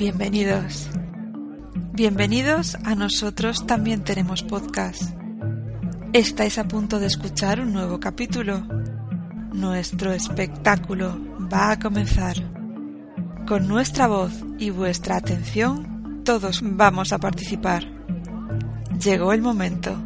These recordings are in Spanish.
Bienvenidos. Bienvenidos a nosotros también tenemos podcast. Estáis a punto de escuchar un nuevo capítulo. Nuestro espectáculo va a comenzar. Con nuestra voz y vuestra atención, todos vamos a participar. Llegó el momento.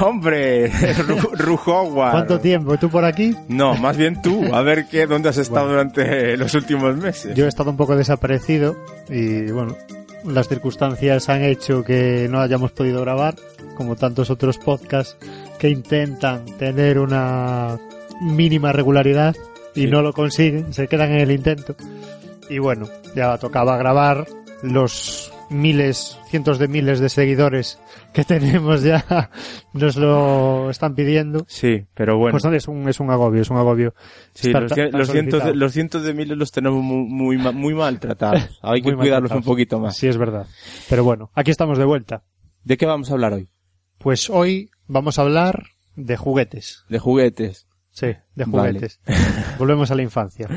Hombre, Rujowa. ¿Cuánto tiempo? ¿Tú por aquí? No, más bien tú. A ver qué, dónde has estado durante los últimos meses. Yo he estado un poco desaparecido y bueno, las circunstancias han hecho que no hayamos podido grabar, como tantos otros podcasts que intentan tener una mínima regularidad y Sí. no lo consiguen, se quedan en el intento. Y bueno, ya tocaba grabar los miles, cientos de miles de seguidores que tenemos ya nos lo están pidiendo. Sí, pero bueno. Pues no, es un, es un agobio, es un agobio. sí, los, tan- los cientos de, los cientos de miles los tenemos muy, muy, muy maltratados. Hay que cuidarlos un poquito más. Sí, es verdad. Pero bueno, aquí estamos de vuelta. ¿De qué vamos a hablar hoy? Pues hoy vamos a hablar de juguetes. De juguetes. Sí, de Vale. juguetes. Volvemos a la infancia.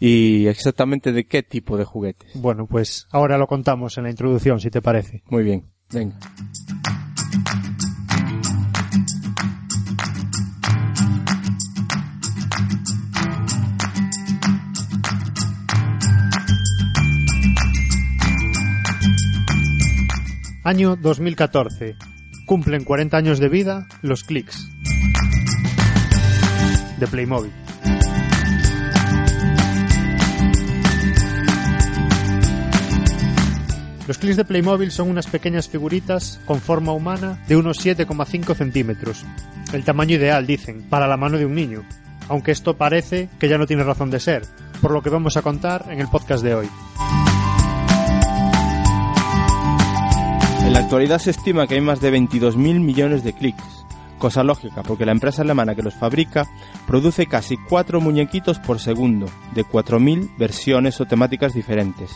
¿Y exactamente de qué tipo de juguetes? Bueno, pues ahora lo contamos en la introducción, si te parece. Muy bien, venga. Año 2014. Cumplen 40 años de vida los clics. De Playmobil. Los clics de Playmobil son unas pequeñas figuritas con forma humana de unos 7,5 centímetros. El tamaño ideal, dicen, para la mano de un niño. Aunque esto parece que ya no tiene razón de ser, por lo que vamos a contar en el podcast de hoy. En la actualidad se estima que hay más de 22.000 millones de clics. Cosa lógica, porque la empresa alemana que los fabrica produce casi 4 muñequitos por segundo, de 4.000 versiones o temáticas diferentes.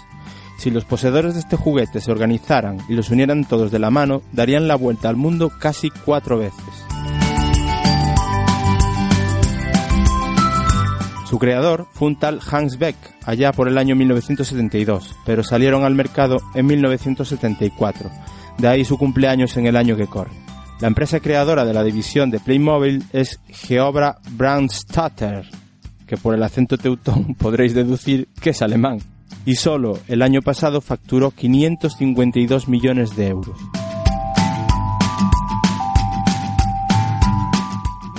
Si los poseedores de este juguete se organizaran y los unieran todos de la mano, darían la vuelta al mundo casi cuatro veces. Su creador fue un tal Hans Beck, allá por el año 1972, pero salieron al mercado en 1974, de ahí su cumpleaños en el año que corre. La empresa creadora de la división de Playmobil es Geobra Brandstatter, que por el acento teutón podréis deducir que es alemán, y solo el año pasado facturó 552 millones de euros.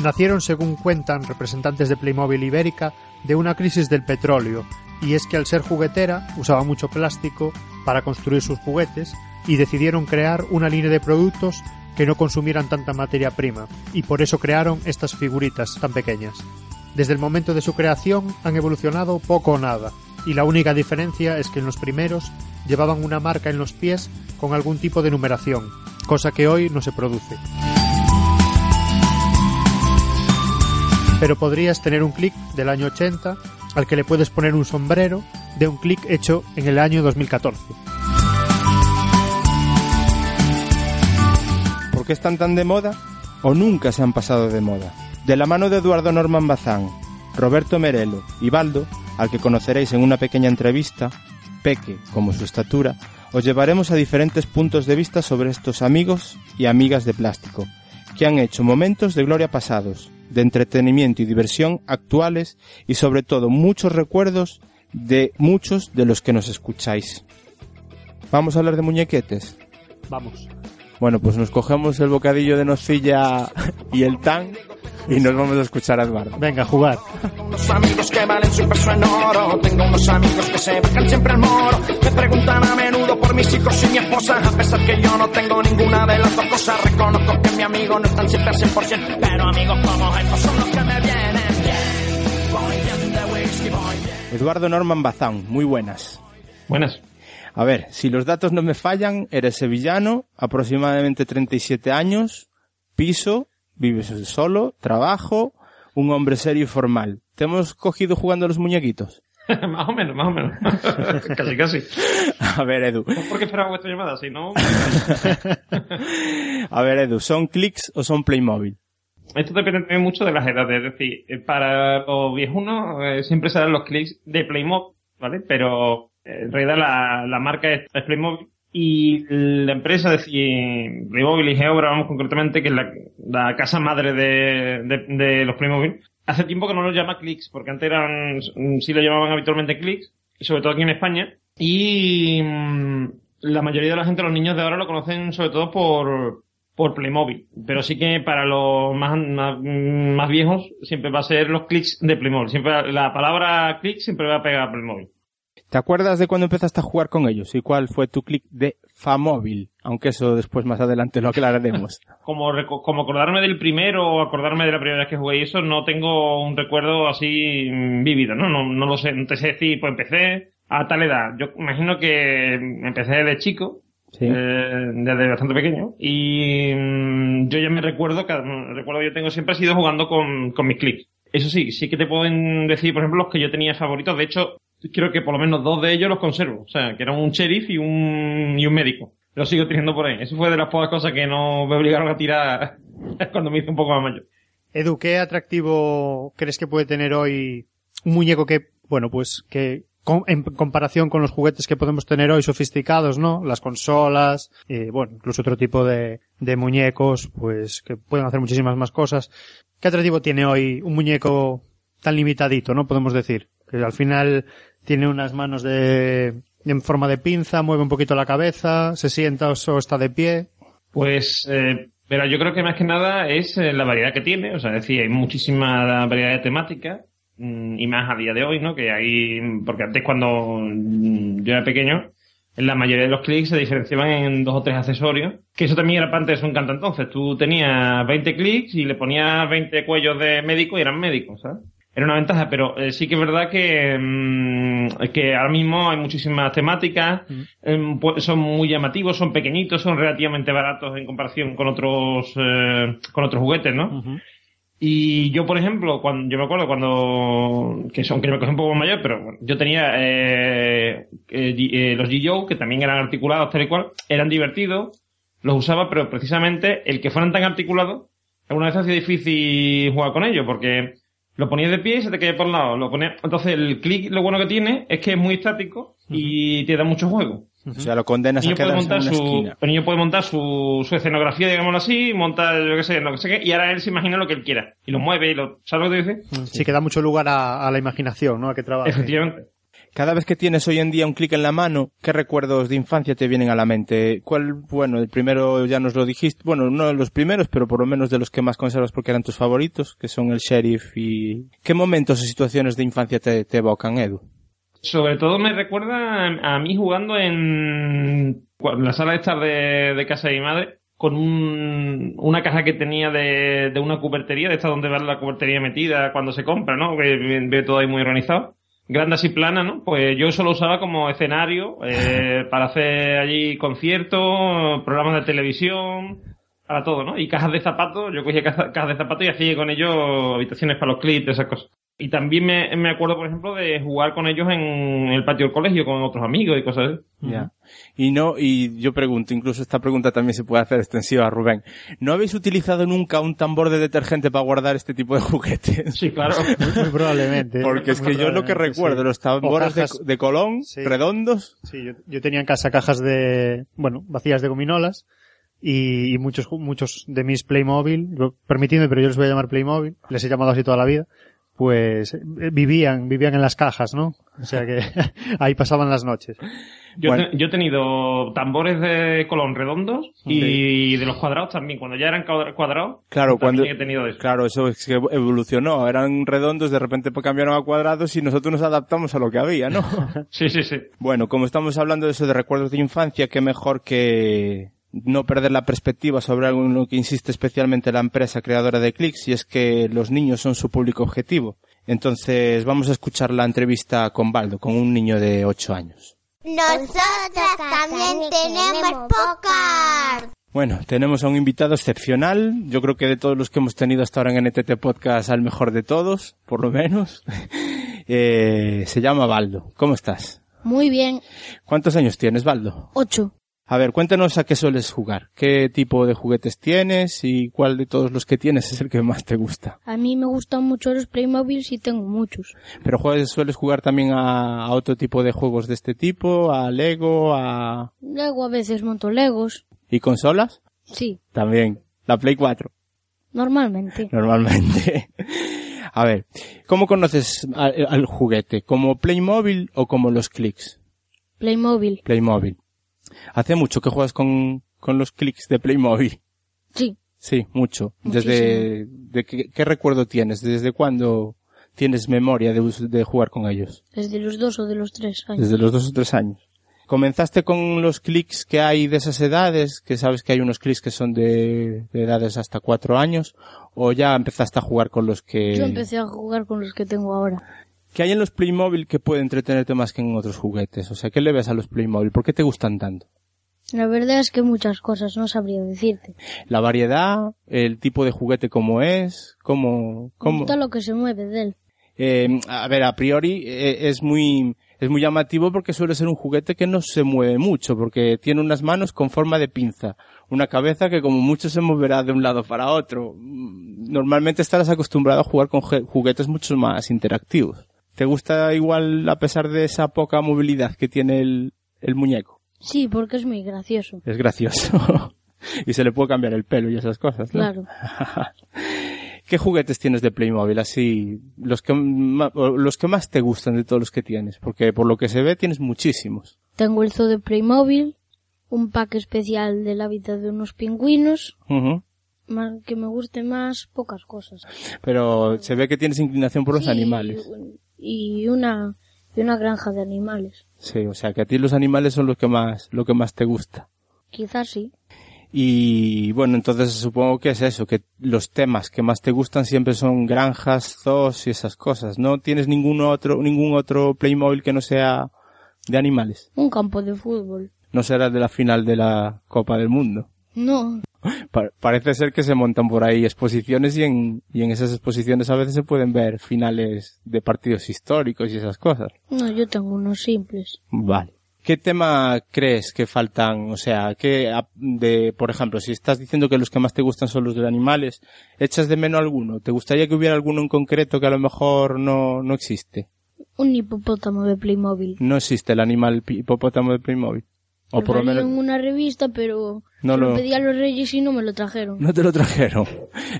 nacieron, según cuentan representantes de Playmobil Ibérica, de una crisis del petróleo, y es que al ser juguetera usaba mucho plástico para construir sus juguetes y decidieron crear una línea de productos que no consumieran tanta materia prima, y por eso crearon estas figuritas tan pequeñas. Desde el momento de su creación han evolucionado poco o nada, y la única diferencia es que en los primeros llevaban una marca en los pies con algún tipo de numeración, cosa que hoy no se produce. pero podrías tener un clic del año 80 al que le puedes poner un sombrero de un clic hecho en el año 2014. ¿Por qué están tan de moda? ¿O nunca se han pasado de moda? De la mano de Eduardo Norman Bazán, Roberto Merelo y Baldo, al que conoceréis en una pequeña entrevista, Peque, como su estatura, os llevaremos a diferentes puntos de vista sobre estos amigos y amigas de plástico, que han hecho momentos de gloria pasados, de entretenimiento y diversión actuales y sobre todo muchos recuerdos de muchos de los que nos escucháis. Vamos a hablar de muñequetes. Vamos. Bueno, pues nos cogemos el bocadillo de nocilla y el tan y nos vamos a escuchar a Eduardo. Venga, a jugar. Que valen su peso en oro. Tengo unos amigos que se buscan siempre al moro. Me preguntan a menudo por mis hijos y mi esposa. A pesar que yo no tengo ninguna de las dos cosas. Reconozco que mi amigo no están siempre al 100%. Pero amigos como estos son los que me vienen bien. Voy bien de whisky, voy bien. Eduardo Norman Bazán, muy buenas. Buenas. A ver, si los datos no me fallan, eres sevillano, aproximadamente 37 años, piso, vives solo, trabajo, un hombre serio y formal. ¿Te hemos cogido jugando a los muñequitos? más o menos, más o menos. casi, casi. A ver, Edu. ¿Por qué esperaba vuestra llamada? Si no... a ver, Edu, ¿son clics o son Playmobil? Esto depende también mucho de las edades. Es decir, eh, para los viejunos eh, siempre serán los clics de Playmobil, ¿vale? Pero eh, en realidad la, la marca es, Playmobil y la empresa, es decir, Playmobil y Geobra, vamos concretamente, que es la, la casa madre de, de, de los Playmobil, hace tiempo que no los llama clics, porque antes eran, sí lo llamaban habitualmente clics, sobre todo aquí en España, y mm, la mayoría de la gente, los niños de ahora lo conocen sobre todo por, por Playmobil. Pero sí que para los más, más, viejos siempre va a ser los clics de Playmobil. Siempre la palabra clic siempre va a pegar a Playmobil. ¿Te acuerdas de cuando empezaste a jugar con ellos? ¿Y cuál fue tu clic de Famóvil? Aunque eso después más adelante lo aclararemos. como, como acordarme del primero o acordarme de la primera vez que jugué eso, no tengo un recuerdo así mm, vívido, ¿no? No, no lo sé, no te sé decir, pues empecé a tal edad. Yo imagino que empecé de chico, eh, desde bastante pequeño. Y mm, yo ya me recuerdo, que recuerdo yo tengo siempre ha sido jugando con, con mis clics. Eso sí, sí que te pueden decir, por ejemplo, los que yo tenía favoritos. De hecho, creo que por lo menos dos de ellos los conservo. O sea, que eran un sheriff y un, y un médico. Lo sigo teniendo por ahí. Eso fue de las pocas cosas que no me obligaron a tirar cuando me hice un poco más mayor. Edu, ¿qué atractivo crees que puede tener hoy un muñeco que, bueno, pues que en comparación con los juguetes que podemos tener hoy sofisticados, ¿no? Las consolas, eh, bueno, incluso otro tipo de, de muñecos, pues que pueden hacer muchísimas más cosas. ¿Qué atractivo tiene hoy un muñeco tan limitadito, no? Podemos decir. Que al final tiene unas manos de, en forma de pinza, mueve un poquito la cabeza, se sienta o está de pie. Pues, eh, pero yo creo que más que nada es eh, la variedad que tiene, o sea, es decir, hay muchísima variedad de temáticas Mm, y más a día de hoy, ¿no? Que hay, porque antes cuando mm, yo era pequeño, en la mayoría de los clics se diferenciaban en dos o tres accesorios, que eso también era parte de su encanto entonces. Tú tenías 20 clics y le ponías 20 cuellos de médico y eran médicos, ¿sabes? Era una ventaja, pero eh, sí que es verdad que, mm, que ahora mismo hay muchísimas temáticas, em, son muy llamativos, son pequeñitos, son relativamente baratos en comparación con otros, eh, con otros juguetes, ¿no? Y yo, por ejemplo, cuando yo me acuerdo cuando, que son que me cogí un poco mayor, pero bueno, yo tenía eh, eh, eh los G-Joe, que también eran articulados tal y cual, eran divertidos, los usaba, pero precisamente el que fueran tan articulados, alguna vez hacía difícil jugar con ellos, porque lo ponías de pie y se te caía por un lado. Lo ponía... Entonces el clic lo bueno que tiene es que es muy estático y te da mucho juego. O sea, lo condenas a quedar en una esquina. El niño puede montar su, su escenografía, digámoslo así, montar lo que sé, lo que sé y ahora él se imagina lo que él quiera. Y lo mueve y lo, ¿sabes lo que te dice? Sí, que da mucho lugar a, la imaginación, ¿no? A que trabaje. Efectivamente. Cada vez que tienes hoy en día un clic en la mano, ¿qué recuerdos de infancia te vienen a la mente? ¿Cuál, bueno, el primero ya nos lo dijiste, bueno, no de los primeros, pero por lo menos de los que más conservas porque eran tus favoritos, que son el sheriff y... ¿Qué momentos o situaciones de infancia te, evocan, Edu? Sobre todo me recuerda a, mí jugando en la sala de estar de, casa de mi madre con un, una caja que tenía de, de una cubertería, de esta donde va la cubertería metida cuando se compra, ¿no? Que ve todo ahí muy organizado. Grande así plana, ¿no? Pues yo eso lo usaba como escenario eh, para hacer allí conciertos, programas de televisión, para todo, ¿no? Y cajas de zapatos, yo cogía cajas de zapatos y hacía con ellos habitaciones para los clips, esas cosas. Y también me, me, acuerdo, por ejemplo, de jugar con ellos en el patio del colegio con otros amigos y cosas así. Ya. Y no, y yo pregunto, incluso esta pregunta también se puede hacer extensiva a Rubén. ¿No habéis utilizado nunca un tambor de detergente para guardar este tipo de juguetes? Sí, claro. muy, probablemente. Porque es que yo lo que recuerdo, los tambores de, Colón, redondos. Sí, yo, yo, tenía en casa cajas de, bueno, vacías de gominolas. Y, y muchos, muchos de mis Playmobil, permitidme, pero yo les voy a llamar Playmobil, les he llamado así toda la vida, pues eh, vivían, vivían en las cajas, ¿no? O sea que ahí pasaban las noches. Yo, yo he tenido tambores de colón redondos y de los cuadrados también. Cuando ya eran cuadrados, claro, cuando, he tenido eso. Claro, eso es que evolucionó. Eran redondos, de repente pues cambiaron a cuadrados y nosotros nos adaptamos a lo que había, ¿no? sí, sí, sí. Bueno, como estamos hablando de eso de recuerdos de infancia, qué mejor que no perder la perspectiva sobre algo en lo que insiste especialmente la empresa creadora de Clicks y es que los niños son su público objetivo. Entonces vamos a escuchar la entrevista con Baldo, con un niño de 8 años. Nosotras también tenemos podcast. Bueno, tenemos a un invitado excepcional. Yo creo que de todos los que hemos tenido hasta ahora en NTT Podcast, al mejor de todos, por lo menos. Eh, se llama Baldo. ¿Cómo estás? Muy bien. ¿Cuántos años tienes, Baldo? Ocho. A ver, cuéntanos a qué sueles jugar. ¿Qué tipo de juguetes tienes y cuál de todos los que tienes es el que más te gusta? A mí me gustan mucho los Playmobil y tengo muchos. ¿Pero juegues, sueles jugar también a, a otro tipo de juegos de este tipo? ¿A Lego? ¿A... Luego a veces monto Legos. ¿Y consolas? Sí, También. La Play 4. normalmente. normalmente. A ver, ¿cómo conoces al, al juguete? ¿Como Playmobil o como los clics? Playmobil. Playmobil. ¿Hace mucho que juegas con, con los clics de Playmobil? Sí. Sí, mucho. Desde, de qué, qué recuerdo tienes? ¿Desde cuándo tienes memoria de, de jugar con ellos? Desde los dos o de los tres años. Desde los dos o tres años. ¿Comenzaste con los clics que hay de esas edades? Que sabes que hay unos clics que son de, de edades hasta cuatro años. ¿O ya empezaste a jugar con los que... Yo empecé a jugar con los que tengo ahora. ¿Qué hay en los Playmobil que puede entretenerte más que en otros juguetes? O sea, ¿qué le ves a los Playmobil? ¿Por qué te gustan tanto? La verdad es que muchas cosas, no sabría decirte. ¿La variedad? ¿El tipo de juguete como es? ¿Cómo? Cómo? gusta lo que se mueve de él. Eh, a ver, a priori eh, es muy es muy llamativo porque suele ser un juguete que no se mueve mucho, porque tiene unas manos con forma de pinza, una cabeza que como mucho se moverá de un lado para otro. Mm, Normalmente estarás acostumbrado a jugar con juguetes mucho más interactivos. ¿Te gusta igual a pesar de esa poca movilidad que tiene el, el muñeco? Sí, porque es muy gracioso. Es gracioso. y se le puede cambiar el pelo y esas cosas, ¿no? Claro. ¿Qué juguetes tienes de Playmobil? Así, los que, o los que más te gustan de todos los que tienes. Porque por lo que se ve tienes muchísimos. Tengo el zoo de Playmobil, un pack especial del hábitat de unos pingüinos, Ujú. más que me guste más, pocas cosas. Pero se ve que tienes inclinación por los Sí, animales. Y una, y una granja de animales. Sí, o sea que a ti los animales son los que más, lo que más te gusta. Quizás sí. Y bueno, entonces supongo que es eso, que los temas que más te gustan siempre son granjas, zoos y esas cosas. ¿No tienes ningún otro, ningún otro Playmobil que no sea de animales? Un campo de fútbol. No será de la final de la Copa del Mundo. No, Pa- parece ser que se montan por ahí exposiciones y en, y en esas exposiciones a veces se pueden ver finales de partidos históricos y esas cosas. no, yo tengo unos simples. Vale. ¿Qué tema crees que faltan? O sea, que de, por ejemplo, si estás diciendo que los que más te gustan son los de animales, ¿echas de menos alguno? ¿Te gustaría que hubiera alguno en concreto que a lo mejor no, no existe? Un hipopótamo de Playmobil. No existe el animal hipopótamo de Playmobil. O por lo menos en una revista, pero No lo- pedí a los reyes y no me lo trajeron. no te lo trajeron.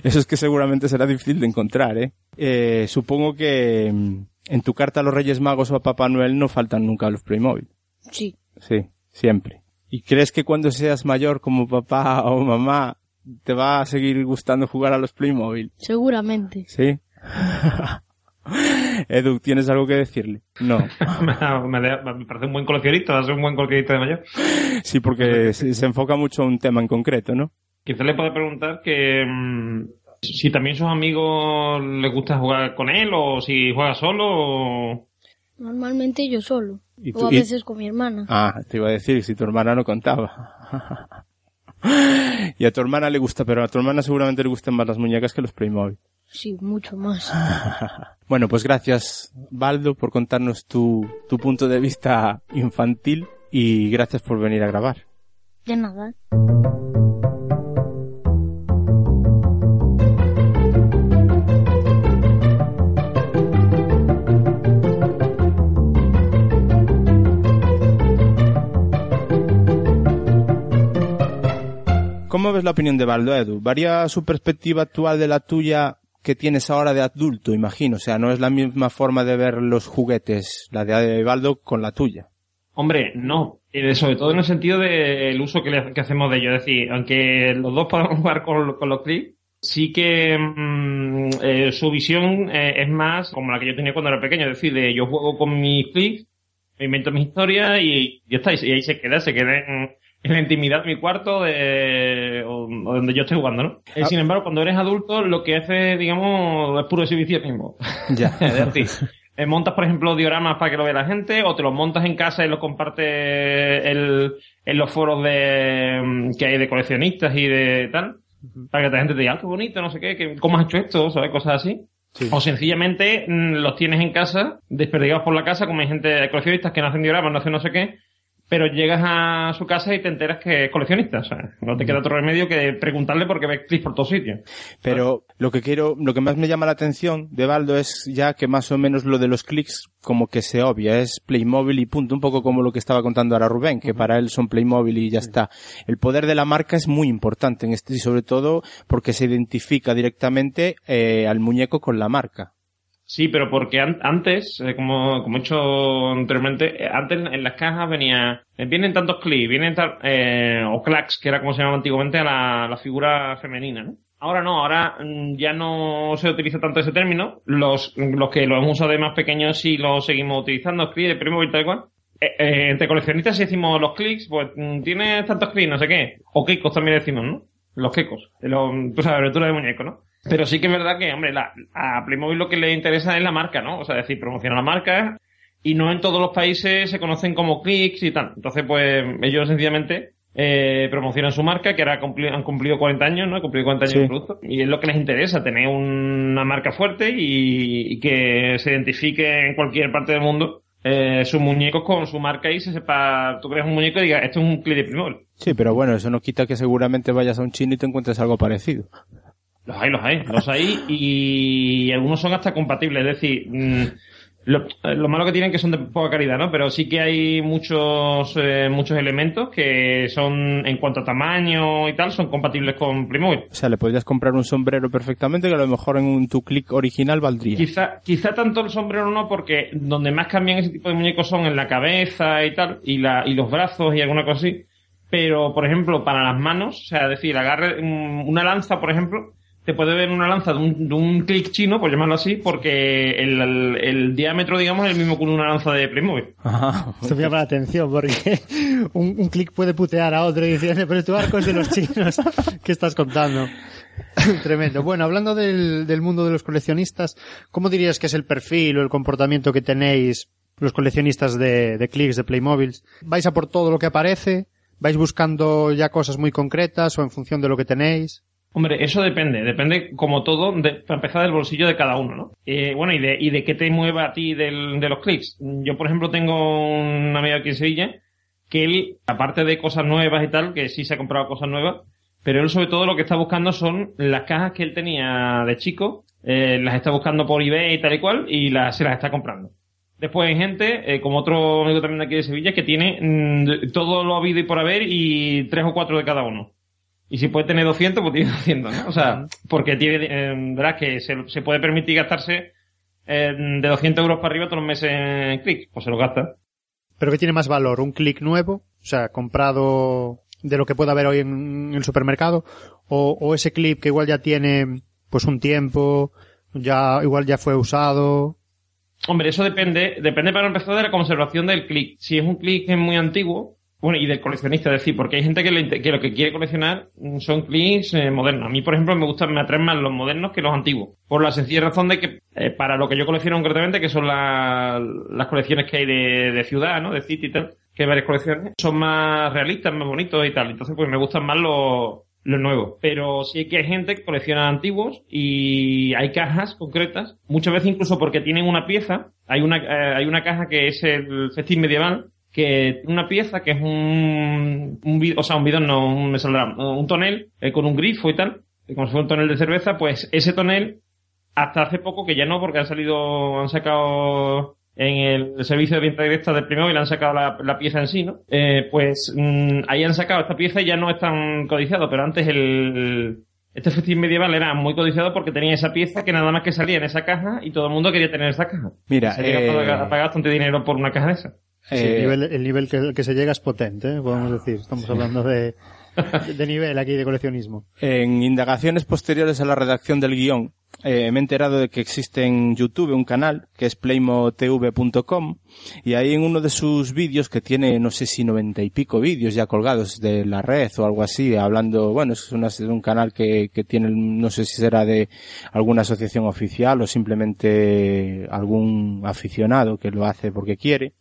Eso es que seguramente será difícil de encontrar, ¿eh? Eh, supongo que mm, en tu carta a los Reyes Magos o a Papá Noel no faltan nunca los Playmobil. Sí. Sí, siempre. ¿Y crees que cuando seas mayor como papá o mamá te va a seguir gustando jugar a los Playmobil? Seguramente. ¿Sí? Edu, ¿tienes algo que decirle? No. me, parece un buen coleccionista, va a ser un buen coleccionista de mayor. Sí, porque se, se enfoca mucho a un tema en concreto, ¿no? Quizá le puede preguntar que mm, si también sus amigos les gusta jugar con él o si juega solo o... Normalmente yo solo. ¿Y O a y- veces con mi hermana. Ah, te iba a decir, si tu hermana no contaba. y a tu hermana le gusta, pero a tu hermana seguramente le gustan más las muñecas que los Playmobil. Sí, mucho más. Bueno, pues gracias, Baldo, por contarnos tu, tu punto de vista infantil y gracias por venir a grabar. De nada. ¿Cómo ves la opinión de Baldo, Edu? ¿Varía su perspectiva actual de la tuya que tienes ahora de adulto, imagino? O sea, no es la misma forma de ver los juguetes, la de Baldo, con la tuya. Hombre, no. Eh, sobre todo en el sentido del uso que, le- hacemos de ello. Es decir, aunque los dos podemos jugar con, los clics, sí que mm, eh, su visión eh, es más como la que yo tenía cuando era pequeño. Es decir, de yo juego con mis clics, me invento mi historia y ya está. Y ahí se queda, se queda en, en la intimidad de mi cuarto de, o, o donde yo estoy jugando, ¿no? Eh, Ah. Sin embargo, cuando eres adulto, lo que hace, digamos, es puro exhibicionismo. Ya. es decir, eh, montas, por ejemplo, dioramas para que lo vea la gente, o te los montas en casa y los compartes el- en los foros de mm, que hay de coleccionistas y de tal, para que la gente te diga, ah, qué bonito, no sé qué, que- ¿cómo has hecho esto? ¿Sabes? Cosas así. Sí. O sencillamente mm, los tienes en casa, desperdigados por la casa, como hay gente, hay coleccionistas que no hacen dioramas, no hacen no sé qué, pero llegas a su casa y te enteras que es coleccionista. O sea, no te queda otro remedio que preguntarle porque ves clips por todos sitios. Pero lo que quiero, lo que más me llama la atención de Baldo es ya que más o menos lo de los clics como que se obvia, es Playmobil y punto, un poco como lo que estaba contando ahora Rubén, que para él son Playmobil y ya está. El poder de la marca es muy importante en este y sobre todo porque se identifica directamente eh, al muñeco con la marca. Sí, pero porque an- antes, eh, como, como he hecho anteriormente, eh, antes en las cajas venía, eh, vienen tantos clips, vienen tal, eh, o clacks, que era como se llamaba antiguamente a la, la figura femenina, ¿no? Ahora no, ahora mm, ya no se utiliza tanto ese término. Los, los que lo hemos usado de más pequeños sí lo seguimos utilizando, clips de primo y tal cual. Eh, eh, entre coleccionistas si decimos los clics, pues mm, tienes tantos clics, no sé qué. O quecos también decimos, ¿no? Los quecos. los- tú sabes, abertura de muñeco, ¿no? Pero sí que es verdad que, hombre, la, a Playmobil lo que le interesa es la marca, ¿no? O sea, es decir, promociona la marca y no en todos los países se conocen como clics y tal. Entonces, pues, ellos sencillamente eh, promocionan su marca, que ahora cumpli- han cumplido 40 años, ¿no? Han cumplido 40 años Sí. de producto. Y es lo que les interesa, tener una marca fuerte y, y que se identifique en cualquier parte del mundo eh, sus muñecos con su marca y se sepa, tú creas un muñeco y digas, esto es un clip de Playmobil. Sí, pero bueno, eso no quita que seguramente vayas a un chino y te encuentres algo parecido. Los hay, los hay, los hay y algunos son hasta compatibles, es decir, mm, lo, lo malo que tienen que son de poca calidad, ¿no? Pero sí que hay muchos eh, muchos elementos que son, en cuanto a tamaño y tal, son compatibles con Playmobil. O sea, le podrías comprar un sombrero perfectamente que a lo mejor en un tu click original valdría. Quizá, quizá tanto el sombrero no, porque donde más cambian ese tipo de muñecos son en la cabeza y tal, y, la, y los brazos y alguna cosa así. Pero, por ejemplo, para las manos, o sea, decir, agarre mm, una lanza, por ejemplo, te puede ver una lanza de un, de un clic chino, por llamarlo así, porque el, el- el diámetro, digamos, es el mismo que una lanza de Playmobil. Ajá. Esto me llama la atención porque un, un clic puede putear a otro y decir, pero tu arco es de los chinos. ¿Qué estás contando? Tremendo. Bueno, hablando del, del mundo de los coleccionistas, ¿cómo dirías que es el perfil o el comportamiento que tenéis los coleccionistas de, de clics, de Playmobil? ¿Vais a por todo lo que aparece? ¿Vais buscando ya cosas muy concretas o en función de lo que tenéis? Hombre, eso depende, depende como todo, de, para empezar del bolsillo de cada uno, ¿no? Eh, bueno, y de, y de qué te mueva a ti del- de los clics. Yo, por ejemplo, tengo un amigo aquí en Sevilla que él, aparte de cosas nuevas y tal, que sí se ha comprado cosas nuevas, pero él sobre todo lo que está buscando son las cajas que él tenía de chico, eh, las está buscando por eBay y tal y cual, y las, se las está comprando. Después hay gente, eh, como otro amigo también de aquí de Sevilla, que tiene mm, todo lo habido y por haber y tres o cuatro de cada uno. Y si puede tener 200, pues tiene 200, ¿no? O sea, porque tiene, eh, verás que se, se puede permitir gastarse eh, de 200 euros para arriba todos los meses en clics, pues se lo gasta. ¿Pero qué tiene más valor? ¿Un clic nuevo? O sea, comprado de lo que pueda haber hoy en el supermercado o, o ese clip que igual ya tiene pues un tiempo, ya igual ya fue usado. Hombre, eso depende, depende para empezar de la conservación del clic. Si es un clic que es muy antiguo, bueno, y del coleccionista, es decir, porque hay gente que, lo que quiere coleccionar mm, son clics eh, modernos. A mí, por ejemplo, me gustan, me atraen más los modernos que los antiguos. Por la sencilla razón de que, eh, para lo que yo colecciono concretamente, que son la- las colecciones que hay de, de ciudad, ¿no? De city y tal, que hay varias colecciones, son más realistas, más bonitos y tal. Entonces, pues me gustan más los, los nuevos. Pero sí que hay gente que colecciona antiguos y hay cajas concretas, muchas veces incluso porque tienen una pieza. Hay una, eh, hay una caja que es el festín medieval, que una pieza que es un, un o sea, un bidón, no, un, me saldrá, un tonel eh, con un grifo y tal, como si fuera un tonel de cerveza, pues ese tonel, hasta hace poco que ya no, porque han salido, han sacado en el servicio de venta directa del primero y le han sacado la, la pieza en sí, ¿no? Eh, pues mm, ahí han sacado esta pieza y ya no es tan codiciado, pero antes el, este festín medieval era muy codiciado porque tenía esa pieza que nada más que salía en esa caja y todo el mundo quería tener esa caja. Mira, Se eh, a pagar bastante dinero por una caja de esa. Sí, eh, el nivel, el nivel que, que se llega es potente, ¿eh? podemos decir. Estamos hablando de, de nivel aquí de coleccionismo. En indagaciones posteriores a la redacción del guion, eh, me he enterado de que existe en YouTube un canal que es playmotv.com y ahí en uno de sus vídeos que tiene no sé si noventa y pico vídeos ya colgados de la red o algo así hablando bueno es una- es un canal que, que tiene no sé si será de alguna asociación oficial o simplemente algún aficionado que lo hace porque quiere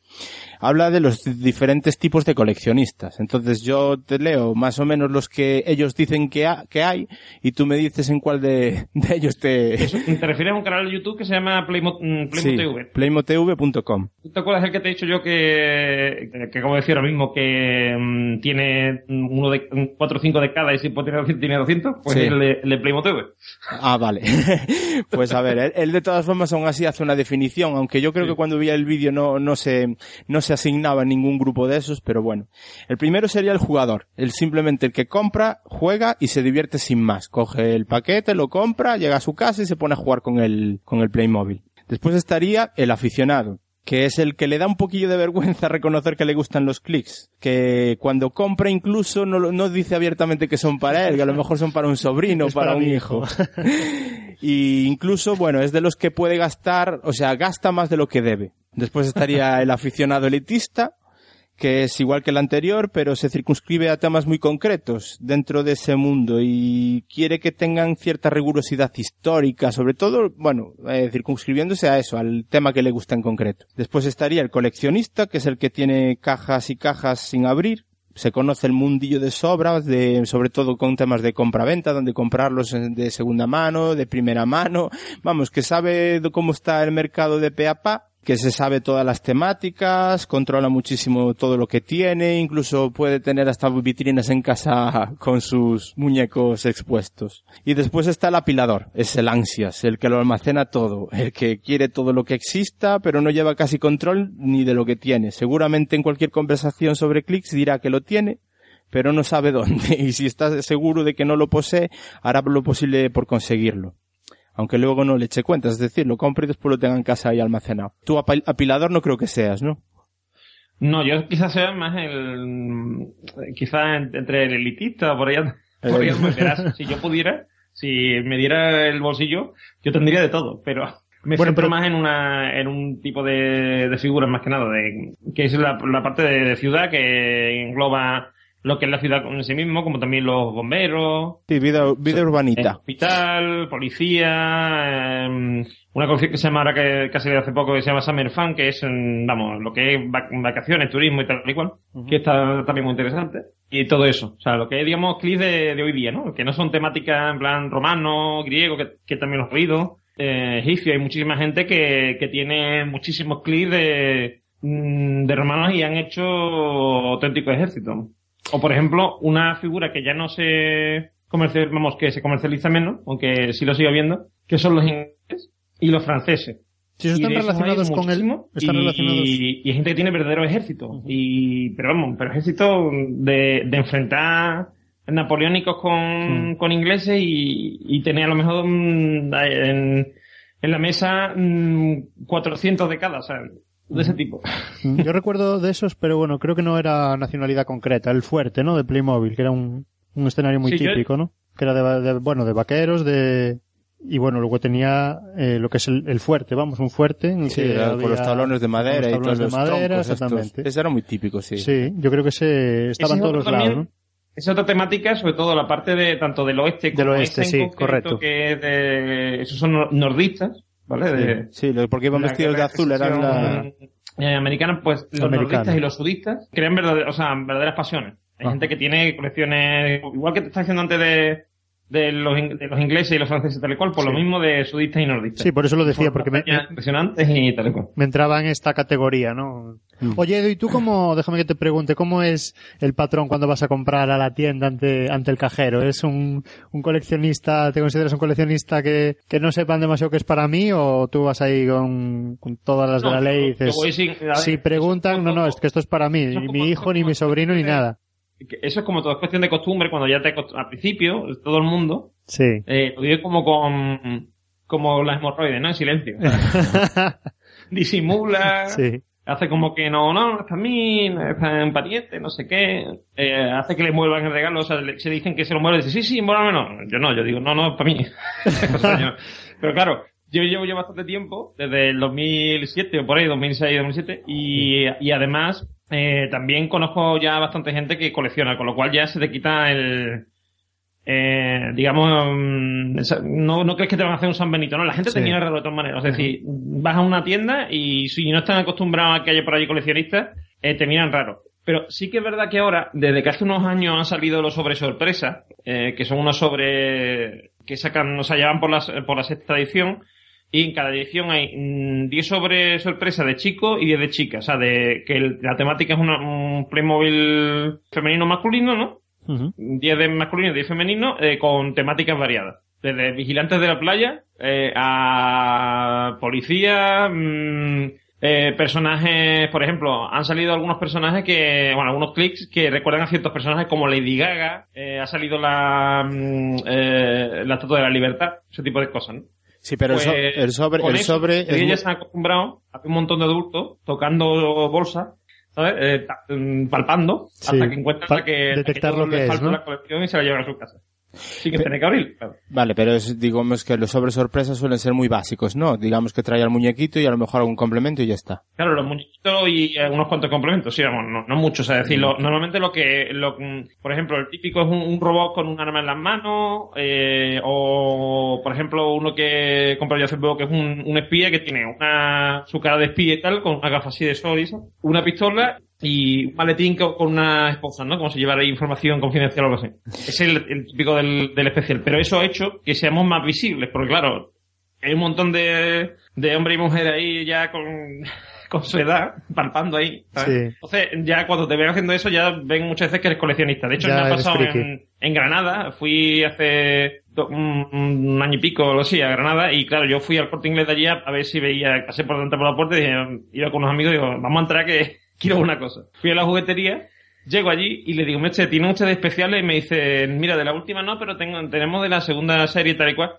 habla de los diferentes tipos de coleccionistas. Entonces yo te leo más o menos los que ellos dicen que, ha- que hay y tú me dices en cuál de, de ellos te... ¿Te refieres a un canal de YouTube que se llama Playmo, mm, Playmo Sí, TV? playmotv.com. ¿Tú ¿Te acuerdas el que te he dicho yo que, que, como decía ahora mismo, que mm, tiene uno de, un 4 o 5 de cada y si puede tener 200, tiene 200? Pues Sí. el de, el de Playmo TV. Ah, vale. pues a ver, él, él de todas formas aún así hace una definición, aunque yo creo Sí. que cuando vi el vídeo no, no se, no se asignaba ningún grupo de esos, pero bueno. El primero sería el jugador, el simplemente el que compra, juega y se divierte sin más. Coge el paquete, lo compra, llega a su casa y se pone a jugar con el, con el Playmobil. Después estaría el aficionado, que es el que le da un poquillo de vergüenza reconocer que le gustan los clics, que cuando compra incluso no, no dice abiertamente que son para él, que a lo mejor son para un sobrino, para, para un hijo. y incluso, bueno, es de los que puede gastar, o sea, gasta más de lo que debe. Después estaría el aficionado elitista, que es igual que el anterior, pero se circunscribe a temas muy concretos dentro de ese mundo y quiere que tengan cierta rigurosidad histórica, sobre todo, bueno, eh, circunscribiéndose a eso, al tema que le gusta en concreto. Después estaría el coleccionista, que es el que tiene cajas y cajas sin abrir, se conoce el mundillo de sobra, de, sobre todo con temas de compra-venta, donde comprarlos de segunda mano, de primera mano, vamos, que sabe cómo está el mercado de pe a pa, que se sabe todas las temáticas, controla muchísimo todo lo que tiene, incluso puede tener hasta vitrinas en casa con sus muñecos expuestos. Y después está el apilador, es el ansias, el que lo almacena todo, el que quiere todo lo que exista, pero no lleva casi control ni de lo que tiene. Seguramente en cualquier conversación sobre clics dirá que lo tiene, pero no sabe dónde, y si está seguro de que no lo posee, hará lo posible por conseguirlo aunque luego no le eche cuentas, es decir, lo compre y después lo tenga en casa ahí almacenado. Tú apil- apilador no creo que seas, ¿no? No, yo quizás sea más el, quizás en- entre el elitista, por allá, por allá me. Si yo pudiera, si me diera el bolsillo, yo tendría de todo, pero me Bueno, centro pero- más en una, en un tipo de, de figuras más que nada, de, que es la, la parte de, de ciudad que engloba lo que es la ciudad en sí mismo, como también los bomberos, Sí, vida, vida urbanita. hospital, policía, eh, una colección que se llama ahora que, que ha salido hace poco que se llama Summer Fun, que es, mm, vamos, lo que es vac- vacaciones, turismo y tal y cual, que está también muy interesante. Y todo eso, o sea, lo que es, digamos, clics de, de hoy día, ¿no? Que no son temáticas en plan romano, griego, que, que también los he oído, eh, egipcio, hay muchísima gente que, que tiene muchísimos clics de, mm, de romanos y han hecho auténticos ejércitos. O por ejemplo, una figura que ya no se comercializa, vamos, que se comercializa menos, aunque sí lo sigo viendo, que son los ingleses y los franceses. Y están relacionados con él, están y, relacionados. y, y hay gente que tiene verdadero ejército. Y, pero vamos, pero ejército de, de enfrentar napoleónicos con, Mm. con ingleses y, y tener a lo mejor mm, en, en la mesa mm, 400 de cada, o sea, de ese tipo. Yo recuerdo de esos, pero bueno, creo que no era nacionalidad concreta. El fuerte, ¿no? De Playmobil, que era un, un escenario muy Sí, yo- típico, ¿no? Que era de, de- bueno, de vaqueros, de... Y bueno, luego tenía eh, lo que es el, el fuerte, vamos, un fuerte en Sí, que era había con los tablones de madera con y todos los de madera, troncos estos. exactamente. Ese era muy típico, sí. Sí, yo creo que se estaban todos los lados, ¿no? Es otra temática, sobre todo la parte de tanto del oeste Del como oeste, esta en sí, concreto, correcto. Que es de, esos son nor- nordistas, ¿vale? De, Sí, lo- porque iban vestidos de azul, eran la... eh, americana, pues los Americana. nordistas y los sudistas crean verdaderas, o sea, verdaderas pasiones. Hay Ah. gente que tiene colecciones, igual que te está diciendo antes de, de, los, in- de los ingleses y los franceses tal y cual, por Sí. lo mismo de sudistas y nordistas. Sí, por eso lo decía, porque me, Batallas impresionantes y tal y cual. me entraba en esta categoría, ¿no? Mm. Oye, Edu, ¿y tú cómo, déjame que te pregunte, cómo es el patrón cuando vas a comprar a la tienda ante, ante el cajero? ¿Es un, un coleccionista, te consideras un coleccionista que, que no sepan demasiado que es para mí o tú vas ahí con, con todas las de la No, ley y dices, sin- si preguntan, no, no, es que esto es para mí, ni mi hijo, ni mi sobrino, ni nada. Eso es como todo, es cuestión de costumbre, cuando ya te al principio, todo el mundo, Sí. eh, lo vive como con, como las hemorroides, ¿no? En silencio. Disimula, sí. hace como que no, no, no es para mí, no es para un pariente, no sé qué, eh, hace que le muevan el regalo, o sea, le- se dicen que se lo mueven, dice, sí, sí, envuélvamelo. Yo no, yo digo, no, no, es para mí. O sea, yo- pero claro, yo llevo ya bastante tiempo, desde el 2007 o por ahí, 2006, 2007, y, y además, eh, también conozco ya bastante gente que colecciona, con lo cual ya se te quita el, eh, digamos, mm, no, no crees que te van a hacer un San Benito, ¿no? La gente Sí. te mira raro de todas maneras. Es decir, vas a una tienda y si no están acostumbrados a que haya por allí coleccionistas, eh, te miran raro. Pero sí que es verdad que ahora, desde que hace unos años han salido los sobre sorpresa, eh, que son unos sobre que sacan, o sea, llevan por la, por la sexta edición, y en cada edición hay mm, 10 sobre sorpresa de chico y 10 de chica. O sea, de que el- la temática es una- un Playmobil femenino masculino, ¿no? Ujú. 10 de masculino y 10 femenino eh, con temáticas variadas. Desde vigilantes de la playa eh, a policía, mm, eh, personajes, por ejemplo, han salido algunos personajes que, bueno, algunos clics que recuerdan a ciertos personajes como Lady Gaga, eh, ha salido la, mm, eh, la Estatua de la Libertad, ese tipo de cosas, ¿no? Sí, pero el, so- Pues, el sobre, el eso, sobre ellos es muy- se han acostumbrado a un montón de adultos tocando bolsa, ¿sabes? Eh, mm, palpando, Sí, hasta que encuentran que, detectar que lo que es, la colección y se la llevan a su casa. Sí que tiene que abrir, claro. Vale, pero es, digamos que los sobres sorpresa suelen ser muy básicos, ¿no? Digamos que trae al muñequito y a lo mejor algún complemento y ya está. Claro, los muñequitos y algunos cuantos complementos, sí, vamos, no, no muchos, es decir, lo- normalmente lo que, lo, mm, por ejemplo, el típico es un, un robot con un arma en las manos, eh, o, por ejemplo, uno que compré yo hace poco que es un, un espía que tiene una, su cara de espía y tal, con una gafa así de sol y eso, una pistola y un maletín co- con una esposa, ¿no? Como si llevara información confidencial o algo así. Es el, el típico del, del especial, pero eso ha hecho que seamos más visibles, porque claro, hay un montón de, de hombre y mujer ahí ya con, con su edad, palpando ahí. ¿sabes? Sí. Entonces, ya cuando te ven haciendo eso, ya ven muchas veces que eres coleccionista. De hecho, Ya me ha pasado en, en Granada. Fui hace do- un, un año y pico o algo así a Granada y claro, yo fui al corte inglés de allí a, a ver si veía, pasé por delante por la puerta y dije, iba con unos amigos y digo, vamos a entrar que quiero una cosa. Fui a la juguetería Llego allí y le digo, "Meche, ¿tiene usted de especiales? Y me dice, mira, de la última no, pero tengo, tenemos de la segunda serie tal y cual.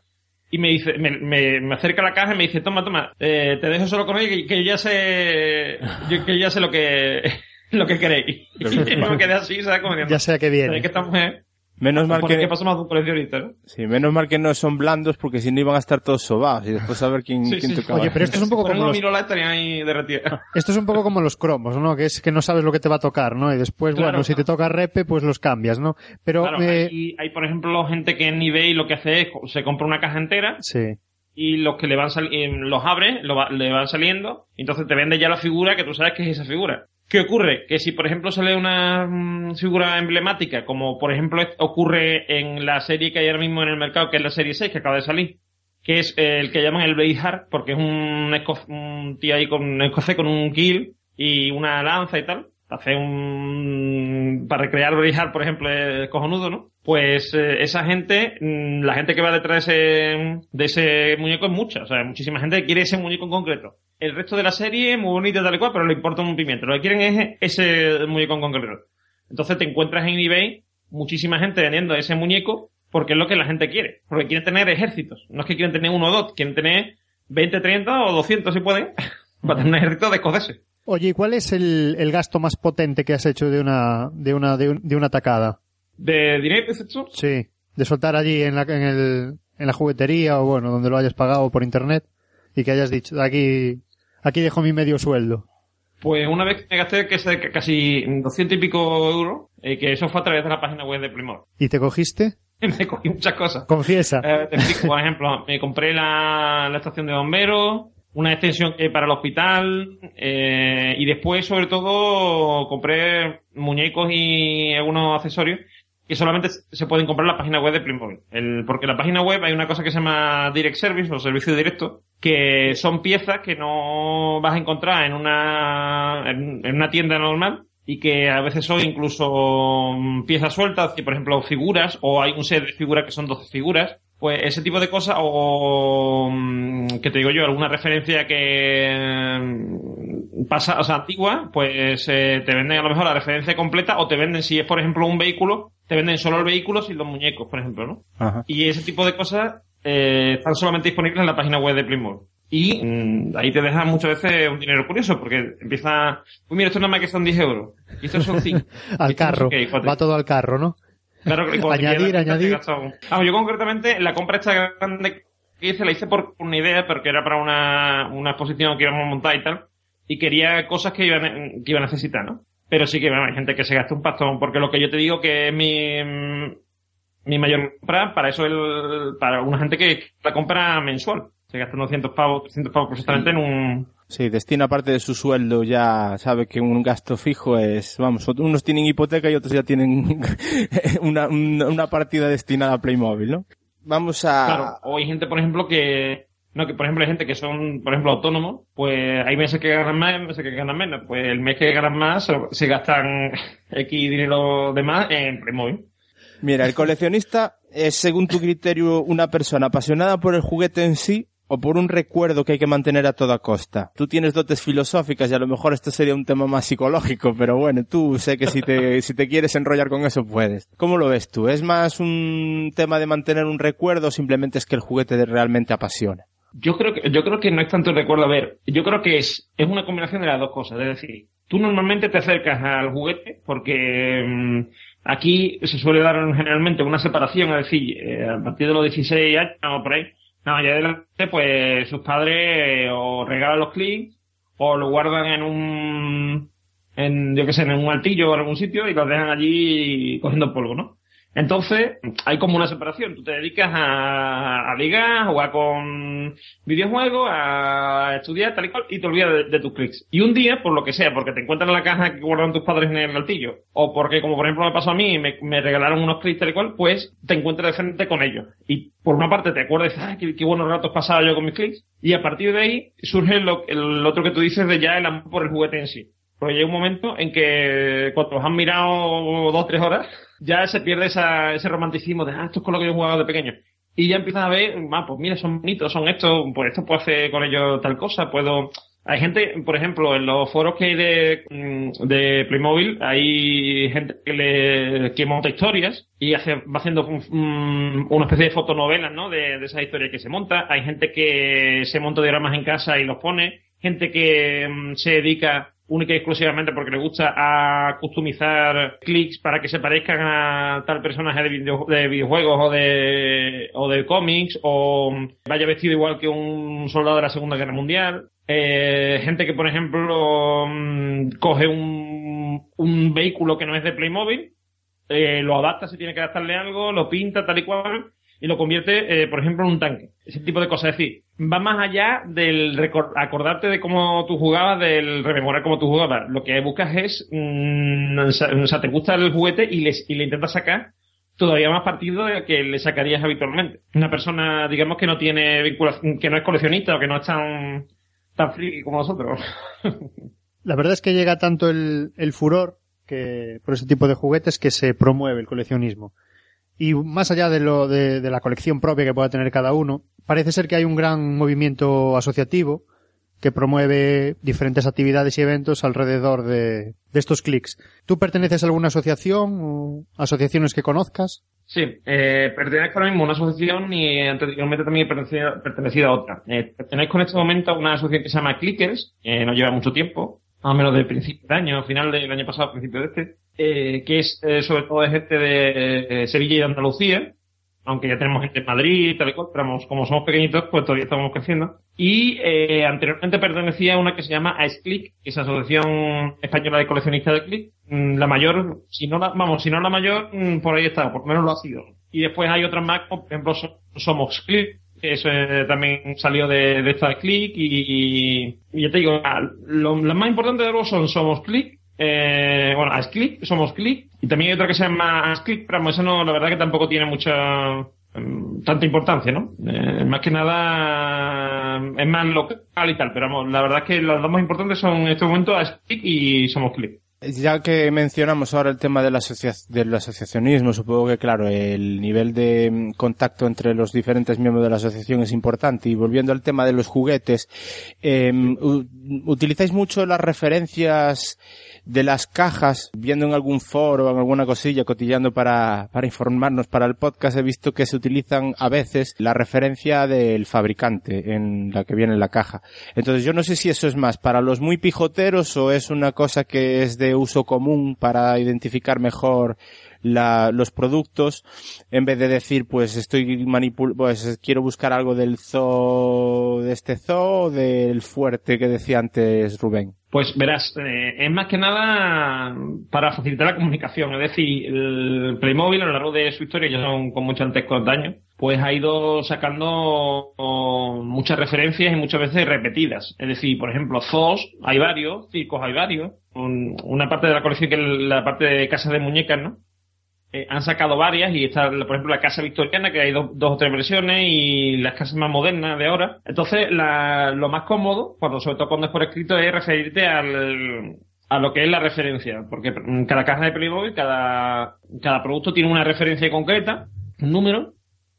Y me dice, me, me, me acerca a la caja y me dice, toma, toma, eh, te dejo solo con él que, que yo ya sé, yo, que ya sé lo que, lo que queréis. Y yo me quedé así, ¿sabes? Como diciendo, Ya sé a qué viene. "¿Sabes que esta mujer, Menos mal ¿por que, qué pasa más de un coleccionista, no? sí, menos mal que no son blandos porque si no iban a estar todos sobados y después a ver quién, Sí, quién sí. tocaba. Oye, pero esto es un poco como los, ahí esto es un poco como los cromos, ¿no? Que es que no sabes lo que te va a tocar, ¿no? Y después, Claro, bueno, si te toca repe, pues los cambias, ¿no? Pero, Claro, eh, hay, hay, por ejemplo, gente que en eBay lo que hace es, se compra una caja entera sí. y los que le van saliendo, los abre, lo va- le van saliendo, y entonces te vende ya la figura que tú sabes que es esa figura. ¿Qué ocurre? Que si, por ejemplo, sale una mm, figura emblemática, como por ejemplo ocurre en la serie que hay ahora mismo en el mercado, que es la serie 6, que acaba de salir, que es eh, el que llaman el Braveheart, porque es un, un tío ahí con un escocés con un kill y una lanza y tal, hace un... para recrear Braveheart, por ejemplo, es cojonudo, ¿no? Pues eh, esa gente, mm, la gente que va detrás de ese, de ese muñeco es mucha, o sea, muchísima gente quiere ese muñeco en concreto. El resto de la serie, muy bonita tal y cual, pero le importa un pimiento. Lo que quieren es ese muñeco en concreto. Entonces te encuentras en eBay muchísima gente vendiendo ese muñeco porque es lo que la gente quiere. Porque quieren tener ejércitos. No es que quieren tener uno o dos, quieren tener 20, 30 o 200 si pueden. para tener un ejército de escoceses. Oye, ¿y cuál es el, el gasto más potente que has hecho de una, de una, de, un- de una tacada? ¿De dinero? Sí. De soltar allí en la, en el, en la juguetería o bueno, donde lo hayas pagado por internet y que hayas dicho, aquí, aquí dejo mi medio sueldo. Pues una vez que me gasté casi 200 y pico euros, eh, que eso fue a través de la página web de Playmobil. ¿Y te cogiste? me cogí muchas cosas. Confiesa. Eh, te explico, por ejemplo, me compré la, la estación de bomberos, una extensión que para el hospital, eh, y después, sobre todo, compré muñecos y algunos accesorios que solamente se pueden comprar en la página web de Playmobil. El, porque en la página web hay una cosa que se llama Direct Service o servicio directo, que son piezas que no vas a encontrar en una, en, una tienda normal y que a veces son incluso mm, piezas sueltas, por ejemplo figuras, o hay un set de figuras que son 12 figuras, pues ese tipo de cosas, o mm, que te digo yo, alguna referencia que pasa, o sea, antigua, pues eh, te venden a lo mejor la referencia completa, o te venden, si es por ejemplo un vehículo, te venden solo el vehículo sin los muñecos, por ejemplo, ¿no? Ajá. Y ese tipo de cosas eh, están solamente disponibles en la página web de Playmobil. Y mm, ahí te deja muchas veces un dinero curioso, porque empieza, pues mira, esto nada más que son 10 euros, y estos son 5. al carro, va todo al carro, ¿no? Claro, que añadir, añadir. Vamos, yo concretamente, la compra esta grande que hice, la hice por una idea, porque era para una, una exposición que íbamos a montar y tal, y quería cosas que iba, que iba a necesitar, ¿no? Pero sí que bueno, hay gente que se gasta un pastón, porque lo que yo te digo que es mi, mi mayor compra, para eso el, para una gente que la compra mensual. Se gasta unos 200 pavos, 300 pavos precisamente en un... Sí, destina parte de su sueldo, ya sabe que un gasto fijo es, vamos, unos tienen hipoteca y otros ya tienen una, una partida destinada a Playmobil, ¿no? Vamos a... Claro, o hay gente, por ejemplo, que no, que por ejemplo hay gente que son, por ejemplo, autónomos, pues hay meses que ganan más y meses que ganan menos. Pues el mes que ganan más se gastan X dinero de más en Playmobil. Mira, el coleccionista es, según tu criterio, una persona apasionada por el juguete en sí o por un recuerdo que hay que mantener a toda costa. Tú tienes dotes filosóficas y a lo mejor esto sería un tema más psicológico, pero bueno, tú sé que si te, si te quieres enrollar con eso puedes. ¿Cómo lo ves tú? ¿Es más un tema de mantener un recuerdo o simplemente es que el juguete realmente apasiona? Yo creo que, yo creo que no es tanto el recuerdo. A ver, yo creo que es, es una combinación de las dos cosas. Es decir, tú normalmente te acercas al juguete porque mm, aquí se suele dar generalmente una separación, es decir, eh, a partir de los 16 años o por ahí, no, ya adelante, pues sus padres eh, o regalan los clics o lo guardan en un, en, yo qué sé, en un altillo o en algún sitio y los dejan allí cogiendo polvo, ¿no? Entonces, hay como una separación. Tú te dedicas a, a ligar, a jugar con videojuegos, a estudiar, tal y cual, y te olvidas de, tus clics. Y un día, por lo que sea, porque te encuentras en la caja que guardan tus padres en el altillo, o porque, como por ejemplo me pasó a mí, me, me regalaron unos clics tal y cual, pues te encuentras de frente con ellos. Y por una parte te acuerdas, qué, qué buenos ratos pasaba yo con mis clics, y a partir de ahí surge lo, el otro que tú dices de ya el amor por el juguete en sí. Porque llega un momento en que cuando os han mirado dos o tres horas, ya se pierde esa, ese romanticismo de, ah, esto es con lo que yo jugaba de pequeño. Y ya empiezas a ver, ah, pues mira, son bonitos, son estos, pues esto puedo hacer con ellos tal cosa, puedo... Hay gente, por ejemplo, en los foros que hay de, mm, de Playmobil, hay gente que le, monta historias y hace, va haciendo una especie de fotonovelas, ¿no? De, de esas historias que se monta. Hay gente que se monta dioramas en casa y los pone. Gente que mm, se dedica única y exclusivamente porque le gusta a customizar clics para que se parezcan a tal personaje de, de videojuegos o de, o de cómics o vaya vestido igual que un soldado de la Segunda Guerra Mundial. Eh, gente que, por ejemplo, mm, coge un, un vehículo que no es de Playmobil, eh, lo adapta si tiene que adaptarle algo, lo pinta tal y cual y lo convierte, eh, por ejemplo, en un tanque. Ese tipo de cosas. Es decir, va más allá del acordarte de cómo tú jugabas, del rememorar cómo tú jugabas. Lo que buscas es, mm, o sea, te gusta el juguete y, les, y le intentas sacar todavía más partido de que le sacarías habitualmente. Una persona, digamos, que no tiene vinculación, que no es coleccionista o que no es tan, tan friki como nosotros. La verdad es que llega tanto el, el furor que por ese tipo de juguetes que se promueve el coleccionismo. Y más allá de lo de, la colección propia que pueda tener cada uno, parece ser que hay un gran movimiento asociativo que promueve diferentes actividades y eventos alrededor de, estos clics. ¿Tú perteneces a alguna asociación o asociaciones que conozcas? Sí, eh, pertenezco ahora mismo a una asociación y anteriormente también he pertenecido, a otra. Eh, pertenezco en este momento a una asociación que se llama Clickers, que no lleva mucho tiempo, más o menos del principio de año, final del año pasado, principio de este, eh, que es eh, sobre todo de gente de eh, Sevilla y de Andalucía, aunque ya tenemos gente en Madrid tal y cual, pero como somos pequeñitos, pues todavía estamos creciendo. Y eh, anteriormente pertenecía a una que se llama AESCLIC, que es Asociación Española de Coleccionistas de Click. Mm, la mayor, si no la, vamos, si no la mayor, mm, por ahí está, por lo menos lo ha sido. Y después hay otras más, por ejemplo, Somos Click, eso también salió de, de esta Click y, y, ya te digo, lo, más importante de luego son Somos Click eh, bueno, Asclick, somos Click, y también hay otra que se llama Asclick, pero eso no, la verdad que tampoco tiene mucha, em, tanta importancia, ¿no? Eh, más que nada es más local y tal, pero vamos, la verdad que las dos más importantes son en este momento Asclick y Somos Click. Ya que mencionamos ahora el tema del, del asociacionismo, supongo que claro, el nivel de mm, contacto entre los diferentes miembros de la asociación es importante. Y volviendo al tema de los juguetes, eh, ¿utilizáis mucho las referencias de las cajas, viendo en algún foro en alguna cosilla, cotillando para, para informarnos para el podcast, he visto que se utilizan a veces la referencia del fabricante en la que viene la caja. Entonces yo no sé si eso es más para los muy pijoteros o es una cosa que es de uso común para identificar mejor la, los productos en vez de decir pues estoy manipul pues quiero buscar algo del zoo de este zoo del fuerte que decía antes Rubén pues verás, eh, es más que nada para facilitar la comunicación. Es decir, el Playmobil a lo largo de su historia, ya son con mucho antes con daños, pues ha ido sacando oh, muchas referencias y muchas veces repetidas. Es decir, por ejemplo, zoos hay varios, circos hay varios. una parte de la colección que es la parte de casas de muñecas, ¿no? Eh, han sacado varias y está, por ejemplo, la casa victoriana, que hay dos o tres versiones, y las casas más modernas de ahora. Entonces, lo más cómodo, cuando, sobre todo cuando por escrito, es referirte al, a lo que es la referencia, porque cada caja de Playmobil, cada, cada producto tiene una referencia concreta, un número,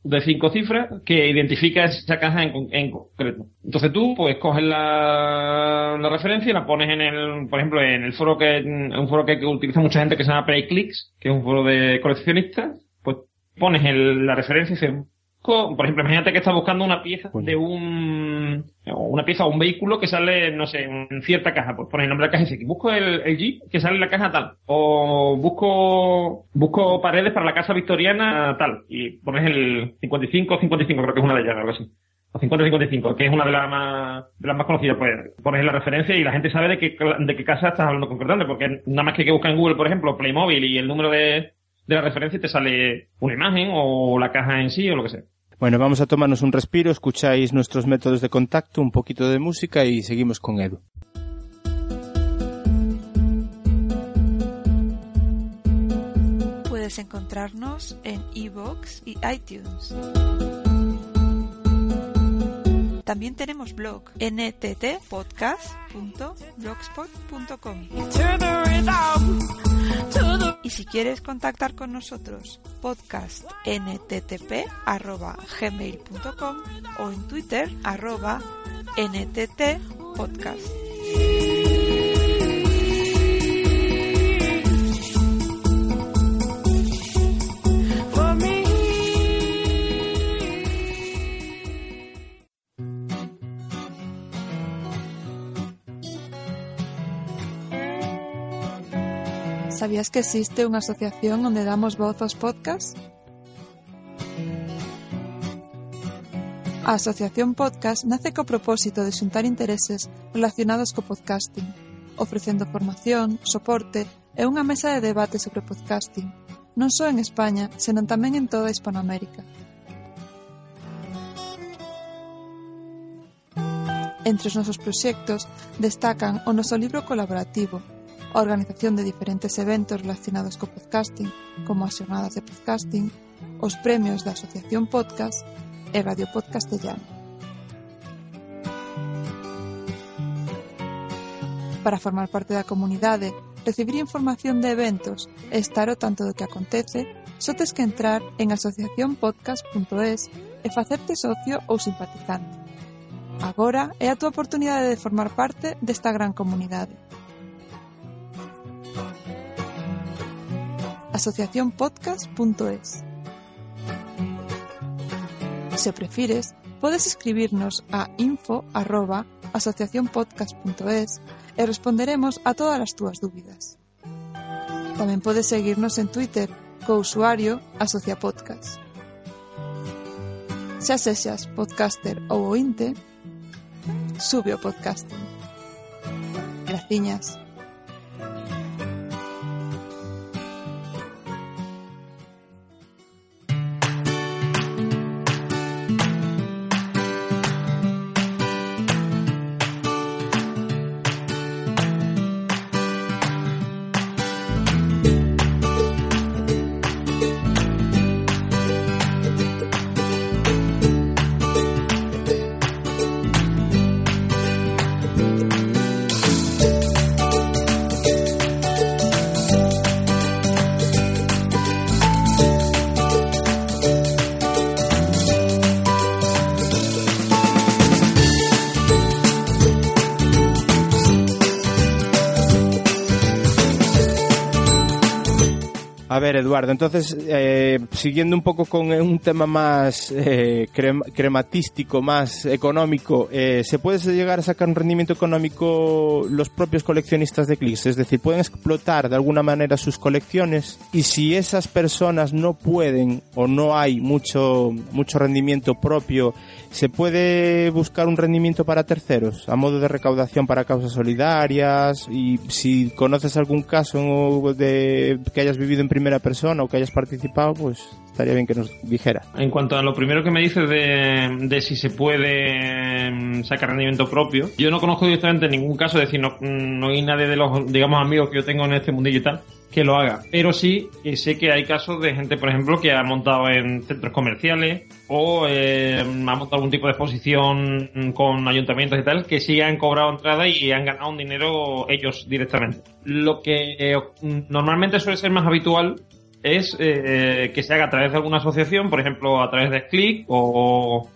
de cinco cifras que identifica esa caja en, en, concreto. Entonces tú, pues, coges la, la referencia y la pones en el, por ejemplo, en el foro que, un foro que, utiliza mucha gente que se llama PlayClicks, que es un foro de coleccionistas, pues pones el, la referencia y dices, por ejemplo, imagínate que estás buscando una pieza de un, una pieza o un vehículo que sale, no sé, en cierta caja, pues pones el nombre de la caja y dices, busco el, el Jeep que sale en la caja tal, o busco, busco paredes para la casa victoriana tal, y pones el 55 55, creo que es una de ellas, algo así. O 50-55, que es una de las más, de las más conocidas, pues pones la referencia y la gente sabe de qué, de qué casa estás hablando concretamente, porque nada más que que buscar en Google, por ejemplo, Playmobil y el número de, de la referencia y te sale una imagen o la caja en sí o lo que sea. Bueno, vamos a tomarnos un respiro, escucháis nuestros métodos de contacto, un poquito de música y seguimos con Edu. Puedes encontrarnos en y iTunes. También tenemos blog nttpodcast.blogspot.com. Y si quieres contactar con nosotros, podcastnttp.gmail.com o en Twitter arroba nttpodcast. Sabías que existe unha asociación onde damos voz aos podcasts? A Asociación Podcast nace co propósito de xuntar intereses relacionados co podcasting, ofrecendo formación, soporte e unha mesa de debate sobre podcasting, non só en España, senón tamén en toda Hispanoamérica. Entre os nosos proxectos destacan o noso libro colaborativo, a organización de diferentes eventos relacionados co podcasting, como as xornadas de podcasting, os premios da Asociación Podcast e Radio Podcastellano. Para formar parte da comunidade, recibir información de eventos e estar ao tanto do que acontece, só tes que entrar en asociacionpodcast.es e facerte socio ou simpatizante. Agora é a túa oportunidade de formar parte desta gran comunidade. asociacionpodcast.es. Si prefieres, puedes escribirnos a info@asociacionpodcast.es y responderemos a todas las tuas dudas. También puedes seguirnos en Twitter co usuario asociapodcast. Xa sexas podcaster ou ointe, sube o podcasting. Graciñas. A ver, Eduardo, entonces, eh, siguiendo un poco con un tema más eh, crem- crematístico, más económico, eh, ¿se puede llegar a sacar un rendimiento económico los propios coleccionistas de clics? Es decir, ¿pueden explotar de alguna manera sus colecciones? Y si esas personas no pueden o no hay mucho, mucho rendimiento propio, ¿se puede buscar un rendimiento para terceros a modo de recaudación para causas solidarias? Y si conoces algún caso de que hayas vivido en primera persona o que hayas participado, pues estaría bien que nos dijera. En cuanto a lo primero que me dices de, si se puede mm, sacar rendimiento propio, yo no conozco directamente ningún caso, es decir, no, no hay nadie de los, digamos, amigos que yo tengo en este mundillo y tal, que lo haga. Pero sí que sé que hay casos de gente, por ejemplo, que ha montado en centros comerciales o eh, ha montado algún tipo de exposición con ayuntamientos y tal, que sí han cobrado entrada y han ganado un dinero ellos directamente. Lo que eh, normalmente suele ser más habitual es eh, que se haga a través de alguna asociación, por ejemplo, a través de Click o,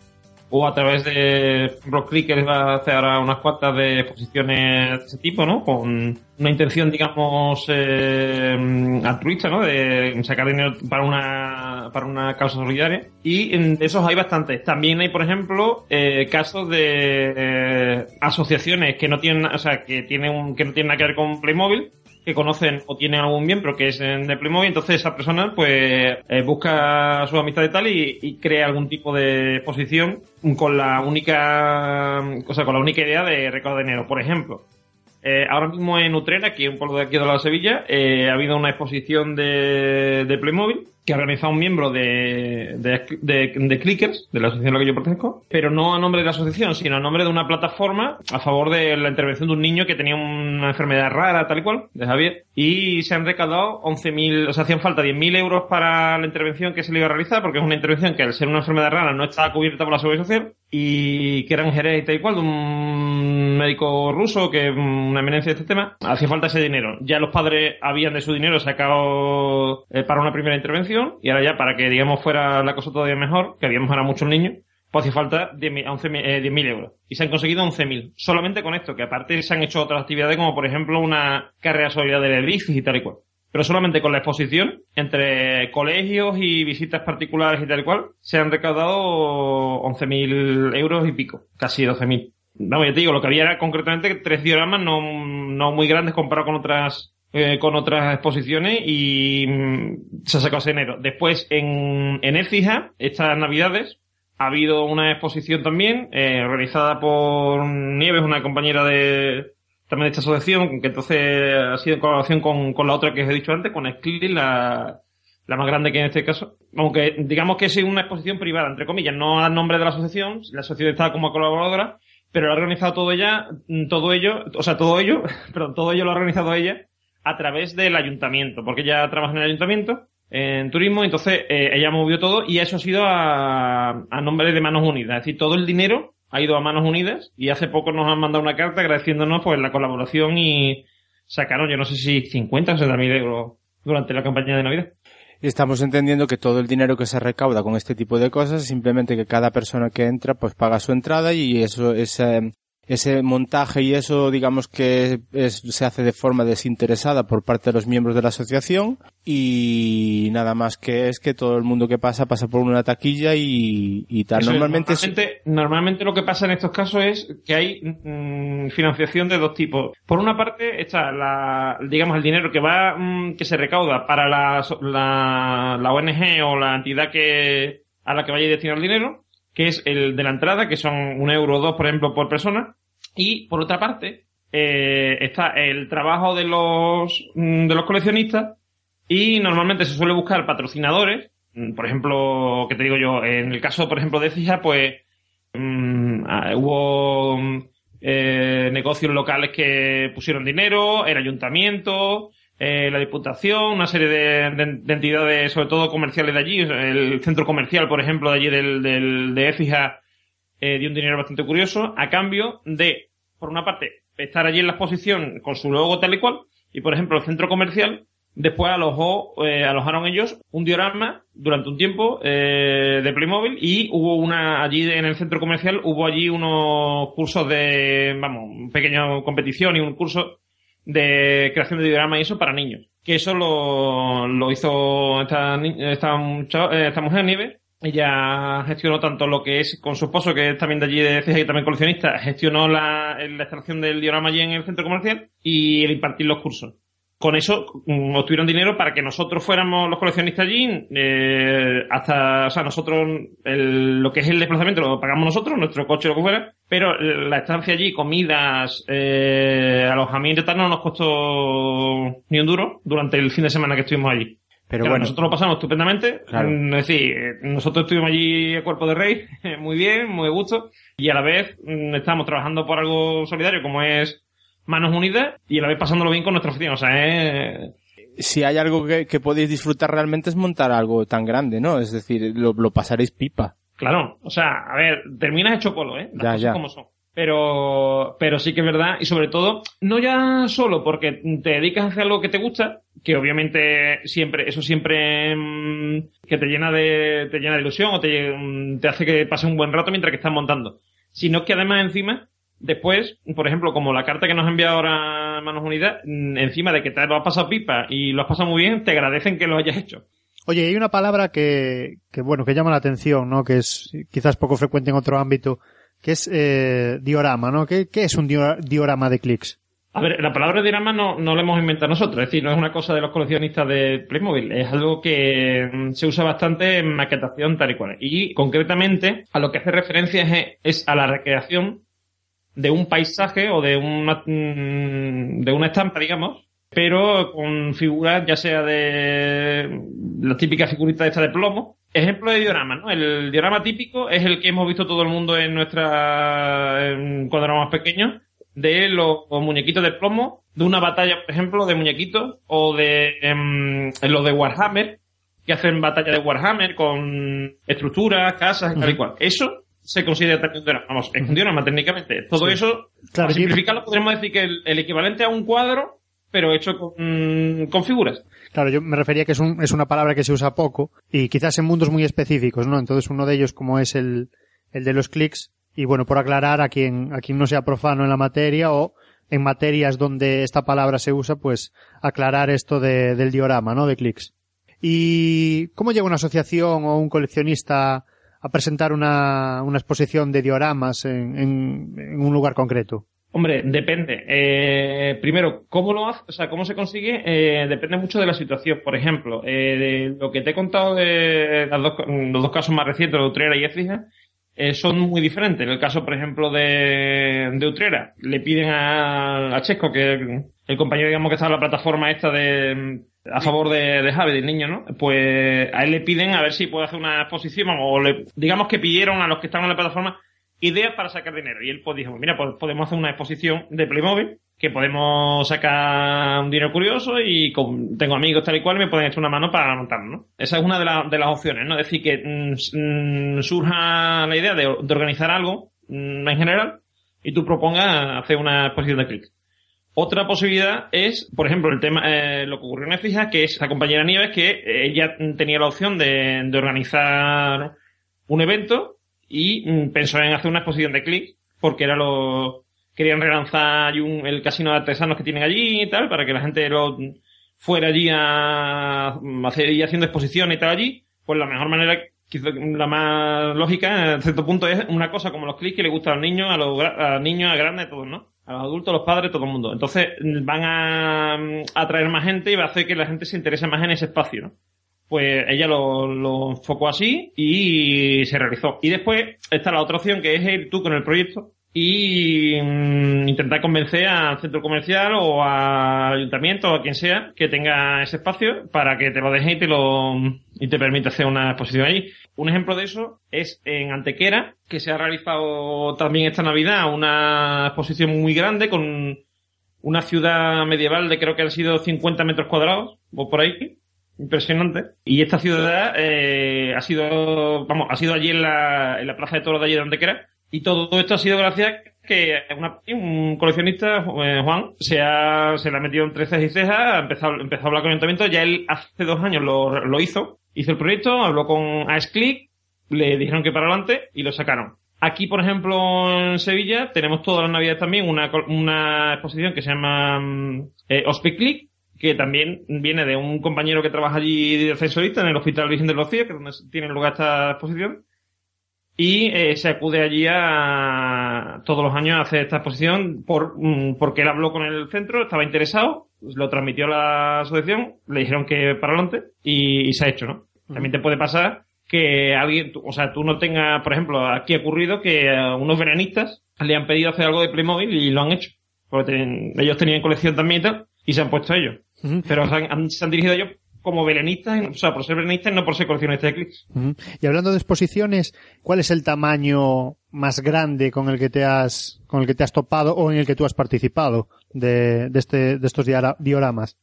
o a través de, por ejemplo, Clickers va a hacer ahora unas cuantas de exposiciones de ese tipo, ¿no? Con una intención, digamos, eh, altruista, ¿no? De sacar dinero para una, para una causa solidaria. Y en esos hay bastantes. También hay, por ejemplo, eh, casos de eh, asociaciones que no tienen, o sea, que tienen que no tienen nada que ver con Playmobil, que conocen o tienen algún miembro que es de Playmobil, entonces esa persona pues eh, busca su amistad y tal y, y, crea algún tipo de exposición con la única o sea, con la única idea de recaudar dinero. Por ejemplo, eh, ahora mismo en Utrera, aquí un pueblo de aquí de la Sevilla, eh, ha habido una exposición de, de Playmobil que ha organizado un miembro de, de, de, Clickers, de la asociación a la que yo pertenezco, pero no a nombre de la asociación, sino a nombre de una plataforma a favor de la intervención de un niño que tenía una enfermedad rara, tal y cual, de Javier, y se han recaudado 11.000, o sea, hacían falta 10.000 euros para la intervención que se le iba a realizar, porque es una intervención que al ser una enfermedad rara no estaba cubierta por la seguridad social, y que era un gerente y tal y cual, de un médico ruso, que una eminencia de este tema, hacía falta ese dinero. Ya los padres habían de su dinero sacado eh, para una primera intervención, y ahora ya para que digamos fuera la cosa todavía mejor, que habíamos ahora muchos niños, pues hacía falta 10.000 eh, 10 euros. Y se han conseguido 11.000. Solamente con esto, que aparte se han hecho otras actividades como por ejemplo una carrera solidaria de bicis y tal y cual. Pero solamente con la exposición, entre colegios y visitas particulares y tal y cual, se han recaudado 11.000 euros y pico. Casi 12.000. Vamos, ya te digo, lo que había era concretamente tres dioramas no, no muy grandes comparado con otras eh, con otras exposiciones y mm, se sacado ese dinero. Después en, en Écija, estas navidades, ha habido una exposición también, eh, organizada por Nieves, una compañera de también de esta asociación, que entonces ha sido en colaboración con, con la otra que os he dicho antes, con Skilly, la, la más grande que en este caso. Aunque digamos que es una exposición privada, entre comillas, no a nombre de la asociación, la asociación está como colaboradora, pero lo ha organizado todo ella, todo ello, o sea, todo ello, perdón, todo ello lo ha organizado ella a través del ayuntamiento, porque ella trabaja en el ayuntamiento, en turismo, entonces eh, ella movió todo y eso ha sido a, a, nombre de Manos Unidas. Es decir, todo el dinero ha ido a Manos Unidas y hace poco nos han mandado una carta agradeciéndonos pues la colaboración y sacaron, yo no sé si 50 o 60 mil euros durante la campaña de Navidad. Estamos entendiendo que todo el dinero que se recauda con este tipo de cosas, simplemente que cada persona que entra pues paga su entrada y eso es eh, ese montaje y eso digamos que es, se hace de forma desinteresada por parte de los miembros de la asociación y nada más que es que todo el mundo que pasa pasa por una taquilla y, y tal. Eso Normalmente, es, normalmente, normalmente, lo que pasa en estos casos es que hay mmm, financiación de dos tipos. Por una parte está la, digamos, el dinero que va, mmm, que se recauda para la, la, la ONG o la entidad que, a la que vaya a destinar el dinero, que es el de la entrada, que son un euro o dos, por ejemplo, por persona. Y por otra parte, eh, está el trabajo de los, de los coleccionistas y normalmente se suele buscar patrocinadores. Por ejemplo, que te digo yo, en el caso, por ejemplo, de Fija, pues mmm, hubo eh, negocios locales que pusieron dinero, el ayuntamiento, eh, la diputación, una serie de, de, de, entidades, sobre todo comerciales de allí, el centro comercial, por ejemplo, de allí del, del de Écija, eh, dio un dinero bastante curioso, a cambio de, por una parte, estar allí en la exposición con su logo tal y cual, y por ejemplo, el centro comercial Después alojó, eh, alojaron ellos un diorama durante un tiempo eh, de Playmobil y hubo una, allí en el centro comercial hubo allí unos cursos de, vamos, un pequeño competición y un curso de creación de dioramas y eso para niños. Que eso lo, lo hizo esta, esta, eh, esta mujer, Nieve. Ella gestionó tanto lo que es con su esposo, que es también de allí de Ceja y también coleccionista, gestionó la, la instalación del diorama allí en el centro comercial y el impartir los cursos. Con eso mm, obtuvieron dinero para que nosotros fuéramos los coleccionistas allí, eh, hasta, o sea, nosotros, el- lo que es el desplazamiento lo pagamos nosotros, nuestro coche lo que fuera, pero la estancia allí, comidas, eh, alojamiento y tal, no nos costó ni un duro durante el fin de semana que estuvimos allí. Pero Claro, bueno, nosotros lo pasamos estupendamente. Claro. Mm, Es decir, eh, nosotros estuvimos allí a cuerpo de rey, muy bien, muy a gusto, y a la vez mm, estamos trabajando por algo solidario como es Manos Unidas, y a la vez pasándolo bien con nuestra oficina. O sea, es... si hay algo que, que podéis disfrutar realmente es montar algo tan grande, ¿no? Es decir, lo, lo pasaréis pipa. Claro, o sea, a ver, terminas hecho polo, ¿eh? Las Ya, cosas ya. como son. Pero, pero sí que es verdad, y sobre todo, no ya solo porque te dedicas a hacer algo que te gusta, que obviamente siempre, eso siempre mm, que te llena de, te llena de ilusión o te, mm, te hace que pase un buen rato mientras que estás montando. Sino que además encima, después, por ejemplo, como la carta que nos ha enviado ahora Manos Unidas, mm, encima de que te lo has pasado pipa y lo has pasado muy bien, te agradecen que lo hayas hecho. Oye, hay una palabra que, que bueno, que llama la atención, ¿no? Que es quizás poco frecuente en otro ámbito, que es eh, diorama, ¿no? ¿Qué, qué es un dio- diorama de clics? A ver, la palabra diorama no, no la hemos inventado nosotros, es decir, no es una cosa de los coleccionistas de Playmobil, es algo que mm, se usa bastante en maquetación tal y cual. Y concretamente a lo que hace referencia es, es a la recreación de un paisaje o de una, mm, de una estampa, digamos, pero con figuras ya sea de la típica figurita esta de plomo. Ejemplo de diorama, ¿no? El diorama típico es el que hemos visto todo el mundo en nuestra, en- cuando éramos pequeños, de los, los muñequitos de plomo, de una batalla, por ejemplo, de muñequitos, o de em, los de Warhammer, que hacen batalla de Warhammer con estructuras, casas, tal y cual. Eso se considera también un diorama. Vamos, es un diorama técnicamente. Todo Sí. eso, Claro, para yo- simplificarlo, podríamos decir que el, el equivalente a un cuadro, pero hecho con, con figuras. Claro, yo me refería que es, un, es una palabra que se usa poco y quizás en mundos muy específicos, ¿no? Entonces uno de ellos como es el, el de los clics y bueno, por aclarar a quien, a quien no sea profano en la materia o en materias donde esta palabra se usa, pues aclarar esto de, del diorama, ¿no? De clics. ¿Y cómo llega una asociación o un coleccionista a presentar una, una exposición de dioramas en, un lugar concreto? Hombre, depende. Eh, primero, ¿cómo lo hace? O sea, ¿cómo se consigue? Eh, depende mucho de la situación. Por ejemplo, eh, de lo que te he contado de los dos casos más recientes, de Utrera y Écija, son muy diferentes. En el caso, por ejemplo, de, de Utrera, le piden a, a Chesco, que el, el compañero, digamos, que está en la plataforma esta de a favor de, de Javi, del niño, ¿no? Pues a él le piden a ver si puede hacer una exposición, o le, digamos que pidieron a los que estaban en la plataforma ideas para sacar dinero. Y él pues dijo, mira, pues podemos hacer una exposición de Playmobil, que podemos sacar un dinero curioso y con- tengo amigos tal y cual y me pueden echar una mano para montarlo, ¿no? Esa es una de, la- de las opciones, ¿no? Es decir, que mm, mm, surja la idea de, de organizar algo mm, en general y tú propongas hacer una exposición de clics. Otra posibilidad es, por ejemplo, el tema, eh, lo que ocurrió en Efija, que es la compañera Nieves, que ella tenía la opción de, de organizar un evento y mm, pensó en hacer una exposición de clics porque era lo querían relanzar un- el casino de artesanos que tienen allí y tal para que la gente lo fuera allí a, a hacer y haciendo exposiciones y tal allí. Pues la mejor manera quizá la más lógica en cierto punto es una cosa como los clics que le gusta a los niños a los a los niños a grandes a todos no a los adultos, a los padres, todo el mundo. Entonces van a mm, atraer más gente y va a hacer que la gente se interese más en ese espacio, ¿no? Pues ella lo, lo enfocó así y se realizó. Y después está la otra opción que es ir tú con el proyecto y mm, intentar convencer al centro comercial o al ayuntamiento o a quien sea que tenga ese espacio para que te lo deje y te lo y te permita hacer una exposición allí. Un ejemplo de eso es en Antequera, que se ha realizado también esta Navidad una exposición muy grande con una ciudad medieval de creo que han sido 50 metros cuadrados o por ahí. Impresionante. Y esta ciudad eh, ha sido vamos ha sido allí en la, en la plaza de toros de allí de Antequera y todo esto ha sido gracias que un coleccionista eh, Juan se ha se ha metido entre cejas y cejas ha empezado, empezó a hablar con el ayuntamiento ya él hace dos años lo, lo hizo hizo el proyecto habló con Asclick le dijeron que para adelante y lo sacaron Aquí, por ejemplo, en Sevilla, tenemos todas las navidades también una, una exposición que se llama mm, eh, que también viene de un compañero que trabaja allí de ascensorista en el Hospital Virgen de los Cielos, que es donde tiene lugar esta exposición. Y eh, se acude allí a todos los años a hacer esta exposición por, mm, porque él habló con el centro, estaba interesado, lo transmitió a la asociación, le dijeron que para adelante y, y se ha hecho, ¿no? También te puede pasar que alguien, o sea, tú no tengas, por ejemplo, aquí ha ocurrido que a unos veranistas le han pedido hacer algo de Playmobil y lo han hecho. Porque ten- ellos tenían colección también y tal, y se han puesto ellos. Pero se han, han- se han dirigido ellos como veranistas, o sea, por ser veranistas y no por ser coleccionistas de. Y hablando de exposiciones, ¿cuál es el tamaño más grande con el que te has, con el que te has topado o en el que tú has participado de, de este, de estos dioramas?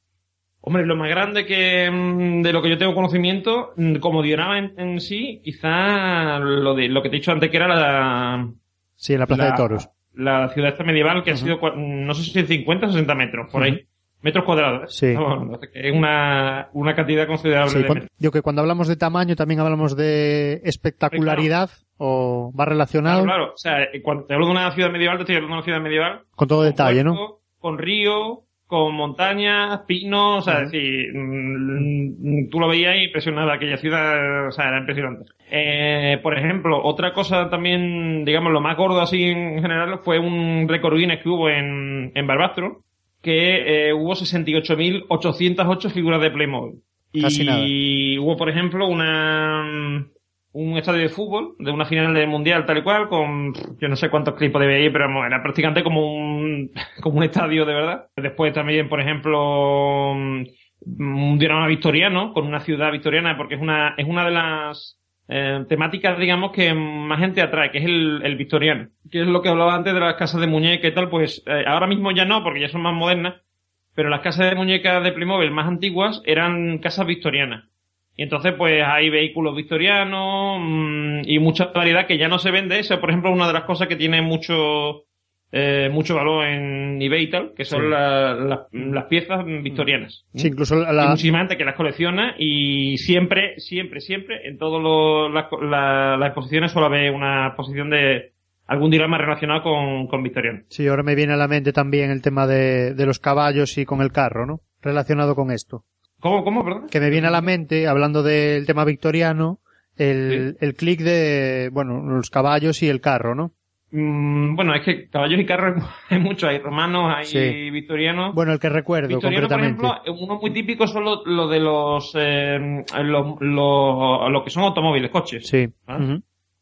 Hombre, lo más grande que mm, de lo que yo tengo conocimiento, mm, como diorama en, en sí, quizá lo de lo que te he dicho antes que era la, Sí, en la Plaza la, de Toros. la ciudad esta medieval que ha sido, cua- no sé si 50 o 60 metros, por ahí. Metros cuadrados. Sí. ¿eh? Que es una, una cantidad considerable Sí, de digo que cuando hablamos de tamaño también hablamos de espectacularidad o va relacionado Claro, claro. O sea, eh, cuando te hablo de una ciudad medieval, te estoy hablando de una ciudad medieval con todo con detalle, ¿no? Con río, con montañas, pinos, o sea, es decir, mm, tú lo veías y impresionaba aquella ciudad, o sea, era impresionante. Eh, por ejemplo, otra cosa también, digamos, lo más gordo así en general fue un récord Guinness que hubo en, en Barbastro, que eh, hubo 68.808 figuras de Playmobil. Casi nada. Y hubo, por ejemplo, una un estadio de fútbol de una final del mundial tal y cual con yo no sé cuántos clips podía ir pero era prácticamente como un como un estadio de verdad después también por ejemplo un diorama victoriano con una ciudad victoriana porque es una es una de las eh, temáticas digamos que más gente atrae que es el, el victoriano que es lo que hablaba antes de las casas de muñeca y tal pues eh, ahora mismo ya no porque ya son más modernas pero las casas de muñecas de Playmobil más antiguas eran casas victorianas y entonces, pues hay vehículos victorianos mm, y mucha variedad que ya no se vende. Esa, por ejemplo, una de las cosas que tiene mucho eh, mucho valor en eBay y tal, que son Sí. la- la- las piezas victorianas. Sí, incluso la, muchísima gente que las colecciona y siempre, siempre, siempre, en todas las, la- las exposiciones suele haber una exposición de algún diorama relacionado con, con victoriano. sí, ahora me viene a la mente también el tema de, de los caballos y con el carro, ¿no? Relacionado con esto. ¿Cómo, cómo, perdón? Que me viene a la mente, hablando del tema victoriano, el, el clic de, bueno, los caballos y el carro, ¿no? Mm, bueno, es que caballos y carros hay muchos, hay romanos, hay Sí. victorianos. Bueno, el que recuerdo Victoriano, por concretamente. ejemplo, uno muy típico son los lo de los, eh, los, los- lo que son automóviles, coches. Sí. ¿Ah?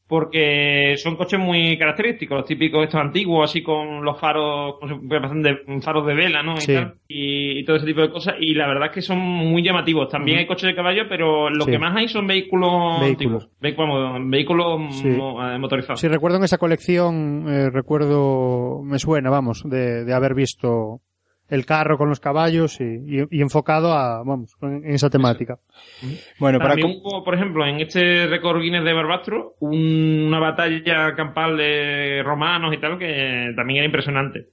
Porque son coches muy característicos, los típicos estos antiguos, así con los faros, de faros de vela, ¿no? Y, Sí. tal, y, y todo ese tipo de cosas. Y la verdad es que son muy llamativos. También hay coches de caballo, pero lo Sí. que más hay son vehículos, Vehículos. Vehículos, Sí. eh, motorizados. Sí, recuerdo en esa colección, eh, recuerdo, me suena, vamos, de, de haber visto el carro con los caballos y, y- y enfocado a, vamos, en, en esa temática. Bueno, para También hubo, por ejemplo, en este récord Guinness de Barbastro, un- una batalla campal de romanos y tal que también era impresionante.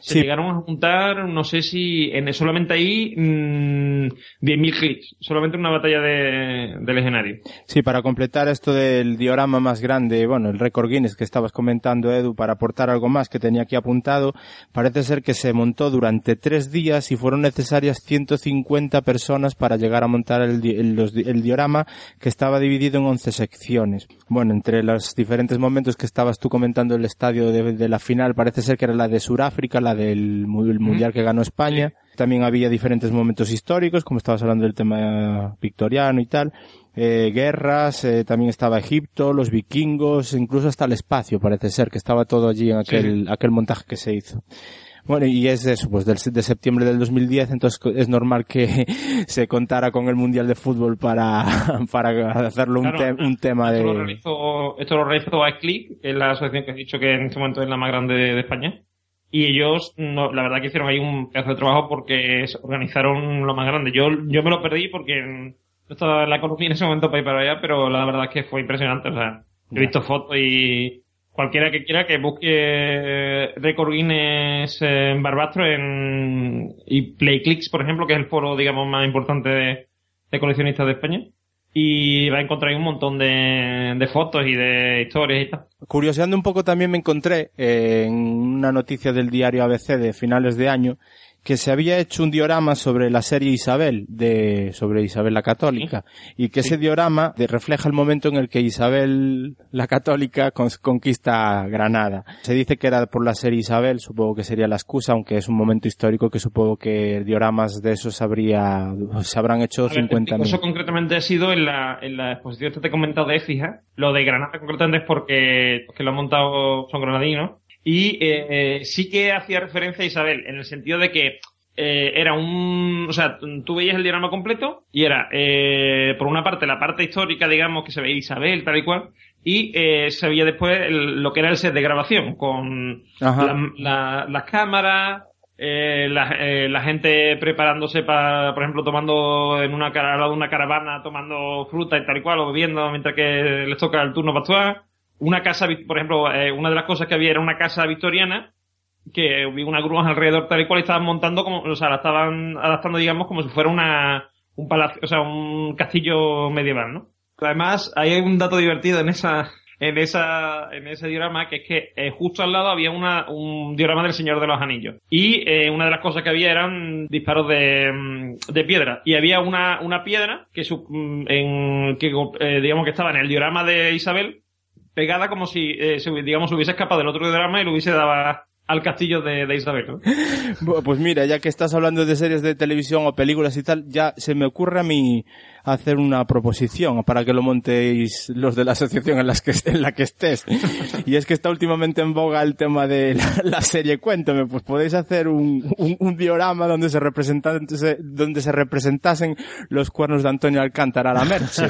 Se Sí. llegaron a juntar, no sé si en solamente ahí mm, 10.000 clics, solamente una batalla de, de legionario. Sí, para completar esto del diorama más grande, bueno, el récord Guinness que estabas comentando, Edu, para aportar algo más que tenía aquí apuntado, parece ser que se montó durante tres días y fueron necesarias 150 personas para llegar a montar el, di- el- los di- el diorama que estaba dividido en 11 secciones. Bueno, entre los diferentes momentos que estabas tú comentando el estadio de, de la final, parece ser que era la de Sudáfrica, la del mu- el mundial que ganó España. También había diferentes momentos históricos, como estabas hablando del tema victoriano y tal. Eh, guerras, eh, también estaba Egipto, los vikingos, incluso hasta el espacio, parece ser que estaba todo allí en aquel, aquel montaje que se hizo. Bueno, y es eso, pues del, de septiembre del 2010, entonces es normal que se contara con el Mundial de Fútbol para, para hacerlo un, te- un tema esto Lo de... realizó, esto lo realizó iClick, que es la asociación que has dicho que en este momento es la más grande de, de España. Y ellos, no, la verdad que hicieron ahí un pedazo de trabajo porque se organizaron lo más grande. Yo, yo me lo perdí porque no estaba en la economía en ese momento para ir para allá, pero la verdad es que fue impresionante. O sea, yo he visto fotos y cualquiera que quiera que busque Record Guinness en Barbastro en, y PlayClicks, por ejemplo, que es el foro, digamos, más importante de, de coleccionistas de España y va a encontrar un montón de, de fotos y de historias y tal. Curioseando un poco también me encontré eh, en una noticia del diario ABC de finales de año que se había hecho un diorama sobre la serie Isabel, de, sobre Isabel la Católica, y que ese diorama refleja el momento en el que Isabel la Católica conquista Granada. Se dice que era por la serie Isabel, supongo que sería la excusa, aunque es un momento histórico que supongo que dioramas de esos habría, se habrán hecho A ver, 50 Eso concretamente ha sido en la, en la exposición que te he comentado de Écija. Lo de Granada concretamente es porque que lo han montado son granadinos. Y eh, eh, sí que hacía referencia a Isabel, en el sentido de que eh, era un... O sea, tú veías el diagrama completo y era, eh, por una parte, la parte histórica, digamos, que se veía Isabel, tal y cual, y eh, se veía después el- lo que era el set de grabación, con Ajá. la- la- las cámaras, eh, la, eh, la gente preparándose para, por ejemplo, tomando en una, al lado de una caravana, tomando fruta y tal y cual, o bebiendo mientras que les toca el turno para actuar. Una casa, por ejemplo, eh, una de las cosas que había era una casa victoriana, que vi unas grúas alrededor tal y cual estaban montando como, o sea, la estaban adaptando, digamos, como si fuera una, un palacio, o sea, un castillo medieval, ¿no? Además, hay un dato divertido en esa, en esa, en ese diorama, que es que eh, justo al lado había una, un diorama del Señor de los Anillos. Y eh, una de las cosas que había eran disparos de, mm, de piedra. Y había una, una piedra que, su- mm, en, que digamos que estaba en el diorama de Isabel, pegada como si, eh, digamos, hubiese escapado del otro diorama y lo hubiese dado al castillo de, Isabel, ¿no? Pues mira, ya que estás hablando de series de televisión o películas y tal, ya se me ocurre a mí hacer una proposición para que lo montéis los de la asociación en, las que, en la que estés. Y es que está últimamente en boga el tema de la, la serie Cuéntame, pues podéis hacer un, un, un diorama donde se, representan, donde se representasen los cuernos de Antonio Alcántara a la Merche.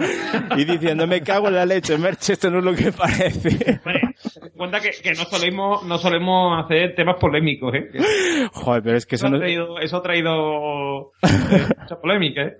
y diciendo, me cago en la leche, Merche, esto no es lo que parece. Bueno, cuenta que, que no solemos, no solemos hacer temas polémicos, ¿eh? Joder, pero es que Eso eso ha no... traído, eso ha traído eh, mucha polémica, ¿eh?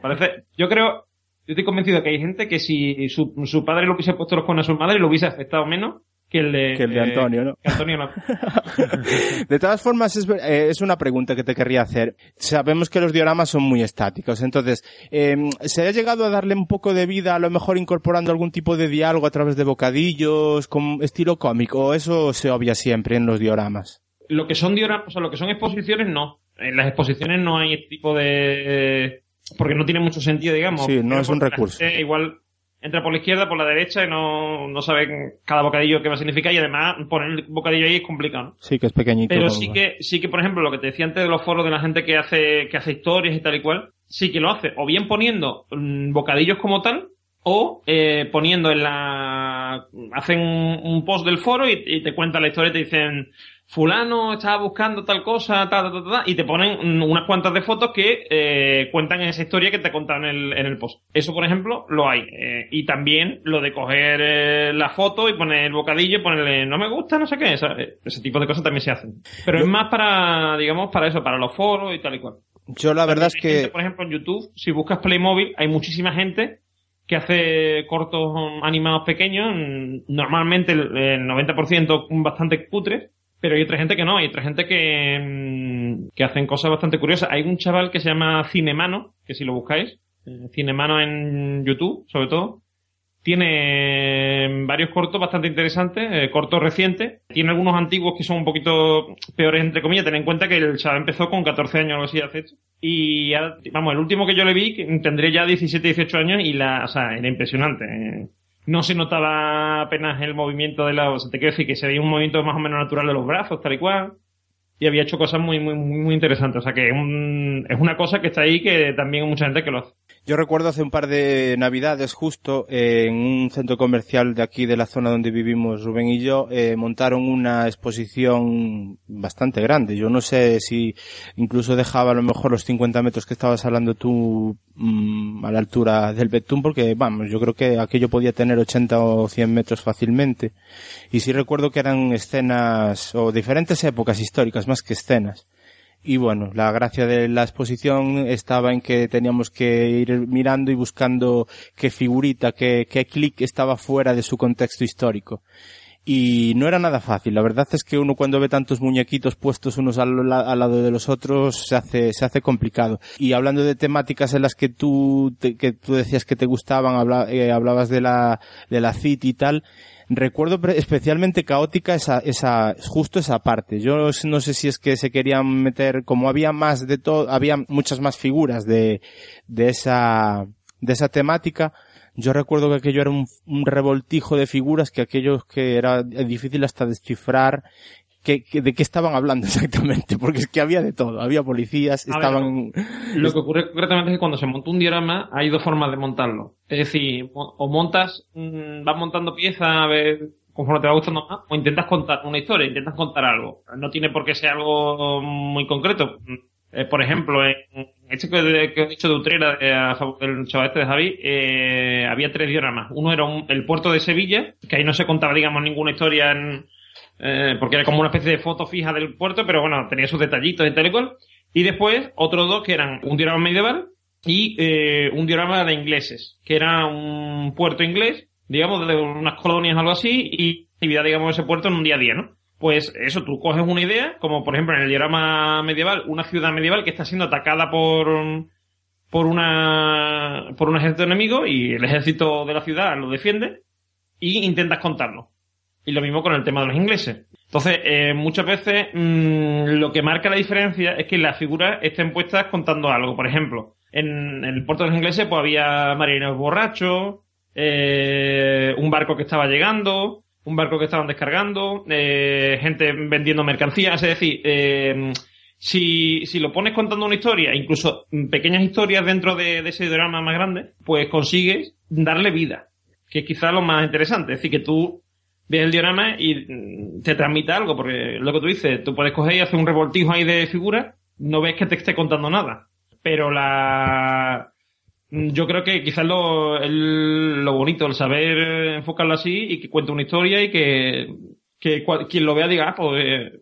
Parece, yo creo, yo estoy convencido que hay gente que si su, su padre le hubiese puesto los cuernos a su madre, lo hubiese afectado menos que el de, Que el de Antonio, ¿no? que Antonio no. De todas formas, es, eh, es una pregunta que te querría hacer. Sabemos que los dioramas son muy estáticos, entonces, eh, ¿se ha llegado a darle un poco de vida, a lo mejor incorporando algún tipo de diálogo a través de bocadillos, con estilo cómico, o eso se obvia siempre en los dioramas? Lo que son dioramas, o sea, lo que son exposiciones, no. En las exposiciones no hay este tipo de... Porque no tiene mucho sentido, digamos. Sí, no es un recurso. igual entra por la izquierda, por la derecha y no, no saben cada bocadillo qué va a significar y además poner el bocadillo ahí es complicado, ¿no? Sí, que es pequeñito. Pero sí que, sí que, por ejemplo, lo que te decía antes de los foros de la gente que hace, que hace historias y tal y cual, sí que lo hace. O bien poniendo mm, bocadillos como tal, o eh, poniendo en la... hacen un, un post del foro y, y te cuentan la historia y te dicen, fulano estaba buscando tal cosa, tal, tal, tal, tal", y te ponen mm, unas cuantas de fotos que eh, cuentan esa historia que te contaron en el, en el post. Eso, por ejemplo, lo hay. Eh, y también lo de coger eh, la foto y poner el bocadillo y ponerle no me gusta, no sé qué. Esa- eh, ese tipo de cosas también se hacen. Pero es más para, digamos, para eso, para los foros y tal y cual. Yo la verdad es gente, que... por ejemplo, en YouTube, si buscas Playmobil, hay muchísima gente que hace cortos um, animados pequeños, mm, normalmente el, el 90% bastante cutres, pero hay otra gente que no, hay otra gente que, mm, que hacen cosas bastante curiosas. Hay un chaval que se llama Cinemano, que si lo buscáis, eh, Cinemano en YouTube, sobre todo, tiene varios cortos bastante interesantes, eh, cortos recientes. Tiene algunos antiguos que son un poquito peores, entre comillas. Ten en cuenta que el chaval empezó con 14 años o así hace esto. Y vamos, el último que yo le vi, tendría ya 17, 18 años y la, o sea, era impresionante. eh. No se notaba apenas el movimiento de la, o sea, te quiero decir que se veía un movimiento más o menos natural de los brazos, tal y cual. Y había hecho cosas muy, muy, muy, muy interesantes. O sea que es, un- es una cosa que está ahí que también hay mucha gente que lo hace. Yo recuerdo hace un par de navidades justo eh, en un centro comercial de aquí de la zona donde vivimos Rubén y yo eh, montaron una exposición bastante grande. Yo no sé si incluso dejaba a lo mejor los 50 metros que estabas hablando tú mm, a la altura del Betún porque vamos, yo creo que aquello podía tener 80 o 100 metros fácilmente. Y sí recuerdo que eran escenas o diferentes épocas históricas más que escenas. Y bueno, la gracia de la exposición estaba en que teníamos que ir mirando y buscando qué figurita, qué, qué clic estaba fuera de su contexto histórico. Y no era nada fácil. La verdad es que uno cuando ve tantos muñequitos puestos unos al, al lado de los otros se hace, se hace complicado. Y hablando de temáticas en las que tú, te, que tú decías que te gustaban, habla, eh, hablabas de la, de la City y tal, recuerdo especialmente caótica esa, esa, justo esa parte. Yo no sé si es que se querían meter, como había más de todo, había muchas más figuras de, de esa, de esa temática, yo recuerdo que aquello era un, un revoltijo de figuras que aquellos que era difícil hasta descifrar que, que, de qué estaban hablando exactamente, porque es que había de todo, había policías, A estaban... ver, lo que ocurre concretamente es que cuando se monta un diorama hay dos formas de montarlo. Es decir, o montas, mm, vas montando piezas a ver conforme te va gustando más, o intentas contar una historia, intentas contar algo. No tiene por qué ser algo muy concreto. Eh, por ejemplo, en este que, que he dicho de Utrera, eh, a este de Javi, eh, había tres dioramas. Uno era un- el puerto de Sevilla, que ahí no se contaba, digamos, ninguna historia en, eh, porque era como una especie de foto fija del puerto, pero bueno, tenía sus detallitos y tal y. Y después, otros dos que eran un diorama medieval y eh, un diorama de ingleses, que era un puerto inglés, digamos, de unas colonias o algo así, y actividad, digamos, de ese puerto en un día a día, ¿no? Pues eso, tú coges una idea, como por ejemplo en el diorama medieval, una ciudad medieval que está siendo atacada por, por una, por un ejército enemigo y el ejército de la ciudad lo defiende y intentas contarlo. Y lo mismo con el tema de los ingleses. Entonces, eh, muchas veces mm, lo que marca la diferencia es que las figuras estén puestas contando algo. Por ejemplo, en, el puerto de los ingleses pues había marineros borrachos, eh, un barco que estaba llegando, un barco que estaban descargando, eh, gente vendiendo mercancías. Es decir, eh, si, si lo pones contando una historia, incluso pequeñas historias dentro de, de ese drama más grande, pues consigues darle vida, que es quizá lo más interesante. Es decir, que tú ves el diorama y mm, te transmite algo, porque lo que tú dices, tú puedes coger y hacer un revoltijo ahí de figuras, no ves que te esté contando nada. Pero la... mm, Yo creo que quizás lo, el- lo bonito, el saber enfocarlo así y que cuente una historia y que, que quien lo vea diga, ah, pues eh,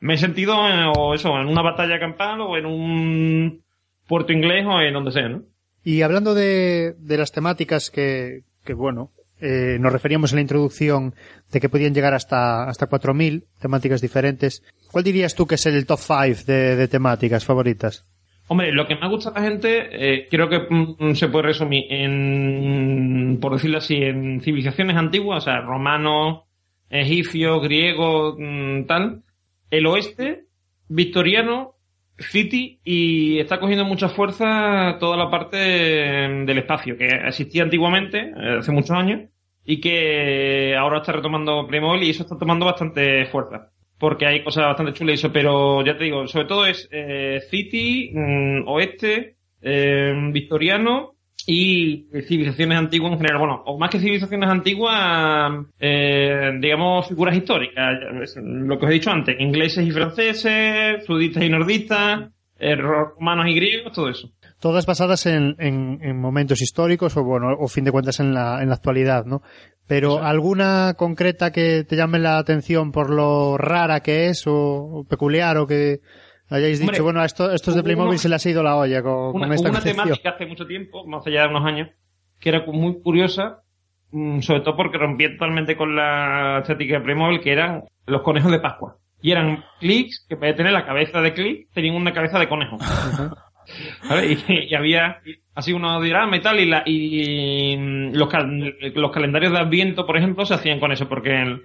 me he sentido en, o eso, en una batalla campal o en un puerto inglés o en donde sea, ¿no? Y hablando de, de las temáticas que, que bueno, eh, nos referíamos en la introducción de que podían llegar hasta, hasta 4.000 temáticas diferentes. ¿Cuál dirías tú que es el top 5 de, de temáticas favoritas? Hombre, lo que más gusta a la gente, eh, creo que mm, se puede resumir en, por decirlo así, en civilizaciones antiguas, o sea, romanos, egipcios, griegos, mm, tal. El oeste, victoriano, city, y está cogiendo mucha fuerza toda la parte del espacio, que existía antiguamente, eh, hace muchos años, y que ahora está retomando Playmobil y eso está tomando bastante fuerza porque hay cosas bastante chulas y eso, pero ya te digo, sobre todo es eh, City, mm, Oeste, eh, Victoriano y civilizaciones antiguas en general. Bueno, o más que civilizaciones antiguas, eh, digamos figuras históricas, lo que os he dicho antes, ingleses y franceses, sudistas y nordistas, eh, romanos y griegos, todo eso. Todas basadas en, en, en momentos históricos o bueno, o fin de cuentas en la, en la actualidad, ¿no? Pero Exacto. alguna concreta que te llame la atención por lo rara que es o, o peculiar o que hayáis Hombre, dicho, bueno, a esto, estos de Playmobil uno- se les ha ido la olla con, una, con esta una temática hace mucho tiempo, más allá de unos años, que era muy curiosa, mm, sobre todo porque rompía totalmente con la estética de Playmobil, que eran los conejos de Pascua. Y eran clics que en vez de tener la cabeza de clic, tenían una cabeza de conejo. Y, y había así unos dioramas y tal, y, la, y los, cal- los calendarios de Adviento, por ejemplo, se hacían con eso, porque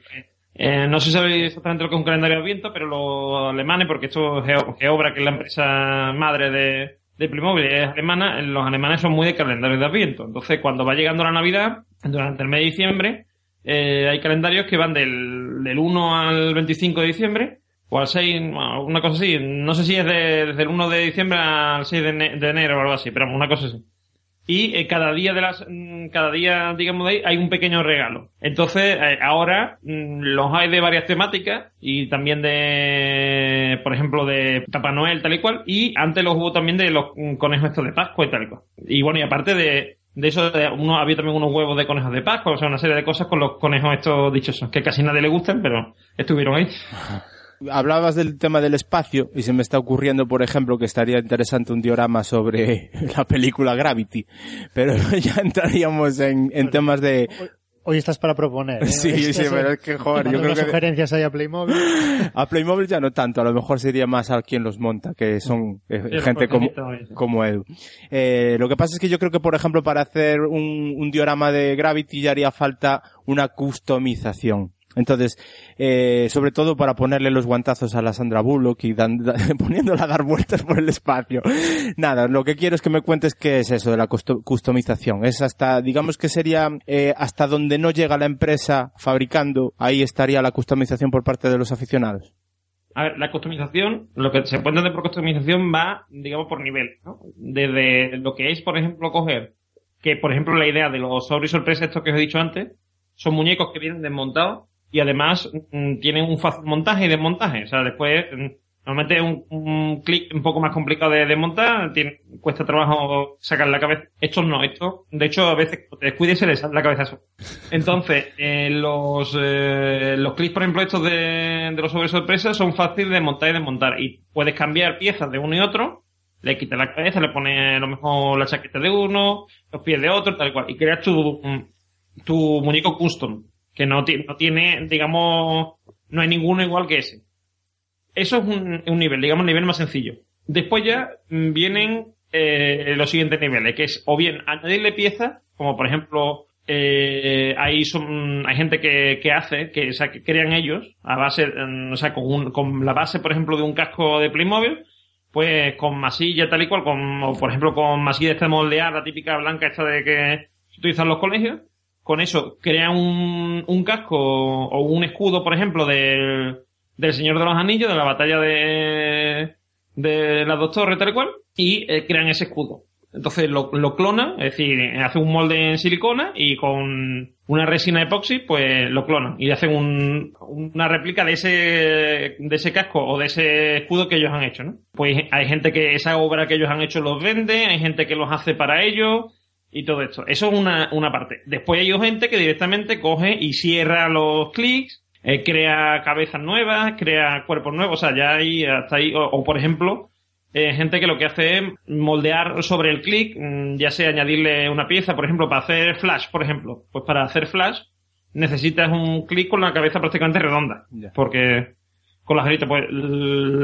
eh, no se sabe exactamente lo que es un calendario de Adviento, pero los alemanes, porque esto es Geobra, que es la empresa madre de, de Playmobil, es alemana, los alemanes son muy de calendarios de Adviento. Entonces, cuando va llegando la Navidad, durante el mes de diciembre, eh, hay calendarios que van del, del 1 al 25 de diciembre, o al 6, bueno, una cosa así. No sé si es de- desde el 1 de diciembre al 6 de, de enero o algo así, pero una cosa así. Y eh, cada día de las, mm, cada día, digamos, de ahí hay un pequeño regalo. Entonces, eh, ahora mm, los hay de varias temáticas y también de, por ejemplo, de Papá Noel, tal y cual. Y antes los hubo también de los mm, conejos estos de Pascua y tal y cual. Y bueno, y aparte de, de eso, de uno, había también unos huevos de conejos de Pascua, o sea, una serie de cosas con los conejos estos dichosos, que casi nadie le gustan, pero estuvieron ahí. Hablabas del tema del espacio y se me está ocurriendo, por ejemplo, que estaría interesante un diorama sobre la película Gravity, pero ya entraríamos en, en temas de... Hoy estás para proponer. ¿eh? Sí, sí, Estás, pero es que, joder, yo creo que... sugerencias ahí a Playmobil. A Playmobil ya no tanto, a lo mejor sería más a quien los monta, que son eh, Sí, gente como, como Edu. Eh, lo que pasa es que yo creo que, por ejemplo, para hacer un, un diorama de Gravity ya haría falta una customización. Entonces, eh, sobre todo para ponerle los guantazos a la Sandra Bullock y poniéndola a dar vueltas por el espacio. Nada, lo que quiero es que me cuentes qué es eso de la custo- customización. Es hasta, digamos que sería eh, hasta donde no llega la empresa fabricando, ahí estaría la customización por parte de los aficionados. A ver, la customización, lo que se puede entender por customización va, digamos, por nivel, ¿no? Desde lo que es, por ejemplo, coger, que por ejemplo la idea de los sobre y sorpresa, estos que os he dicho antes, son muñecos que vienen desmontados y además mm, tienen un fácil montaje y desmontaje. O sea, después, mm, normalmente un, un clic un poco más complicado de desmontar, tiene, cuesta trabajo sacar la cabeza. Estos no, estos, de hecho, a veces te descuides y se les sale la cabeza. Entonces, eh, los, eh, los clics, por ejemplo, estos de, de los sobre sorpresa son fáciles de montar y desmontar. Y puedes cambiar piezas de uno y otro, le quitas la cabeza, le pones a lo mejor la chaqueta de uno, los pies de otro, tal cual. Y creas tu, mm, tu muñeco custom, que no, no tiene, digamos, no hay ninguno igual que ese. Eso es un, un nivel, digamos, un nivel más sencillo. Después ya vienen eh, los siguientes niveles, que es o bien añadirle piezas, como por ejemplo, eh, hay, son, hay gente que, que hace, que, crean ellos, a base, mm, o sea, con, un- con la base, por ejemplo, de un casco de Playmobil, pues con masilla tal y cual, con, o por ejemplo con masilla esta de moldear, la típica blanca esta de que se utilizan los colegios, con eso crean un, un casco o un escudo, por ejemplo, del, del Señor de los Anillos, de la batalla de, de las dos torres tal y cual, y eh, crean ese escudo. Entonces lo, lo clonan, es decir, hacen un molde en silicona y con una resina epoxi, pues lo clonan y hacen un, una réplica de ese, de ese casco o de ese escudo que ellos han hecho, ¿no? Pues hay gente que esa obra que ellos han hecho los vende, hay gente que los hace para ellos y todo esto. Eso es una, una parte. Después hay gente que directamente coge y cierra los clics, eh, crea cabezas nuevas, crea cuerpos nuevos, o sea, ya hay hasta ahí, o, o, por ejemplo, eh, gente que lo que hace es moldear sobre el clic, mm, ya sea añadirle una pieza, por ejemplo, para hacer flash, por ejemplo. Pues para hacer flash necesitas un clic con la cabeza prácticamente redonda. Porque con las gritas, pues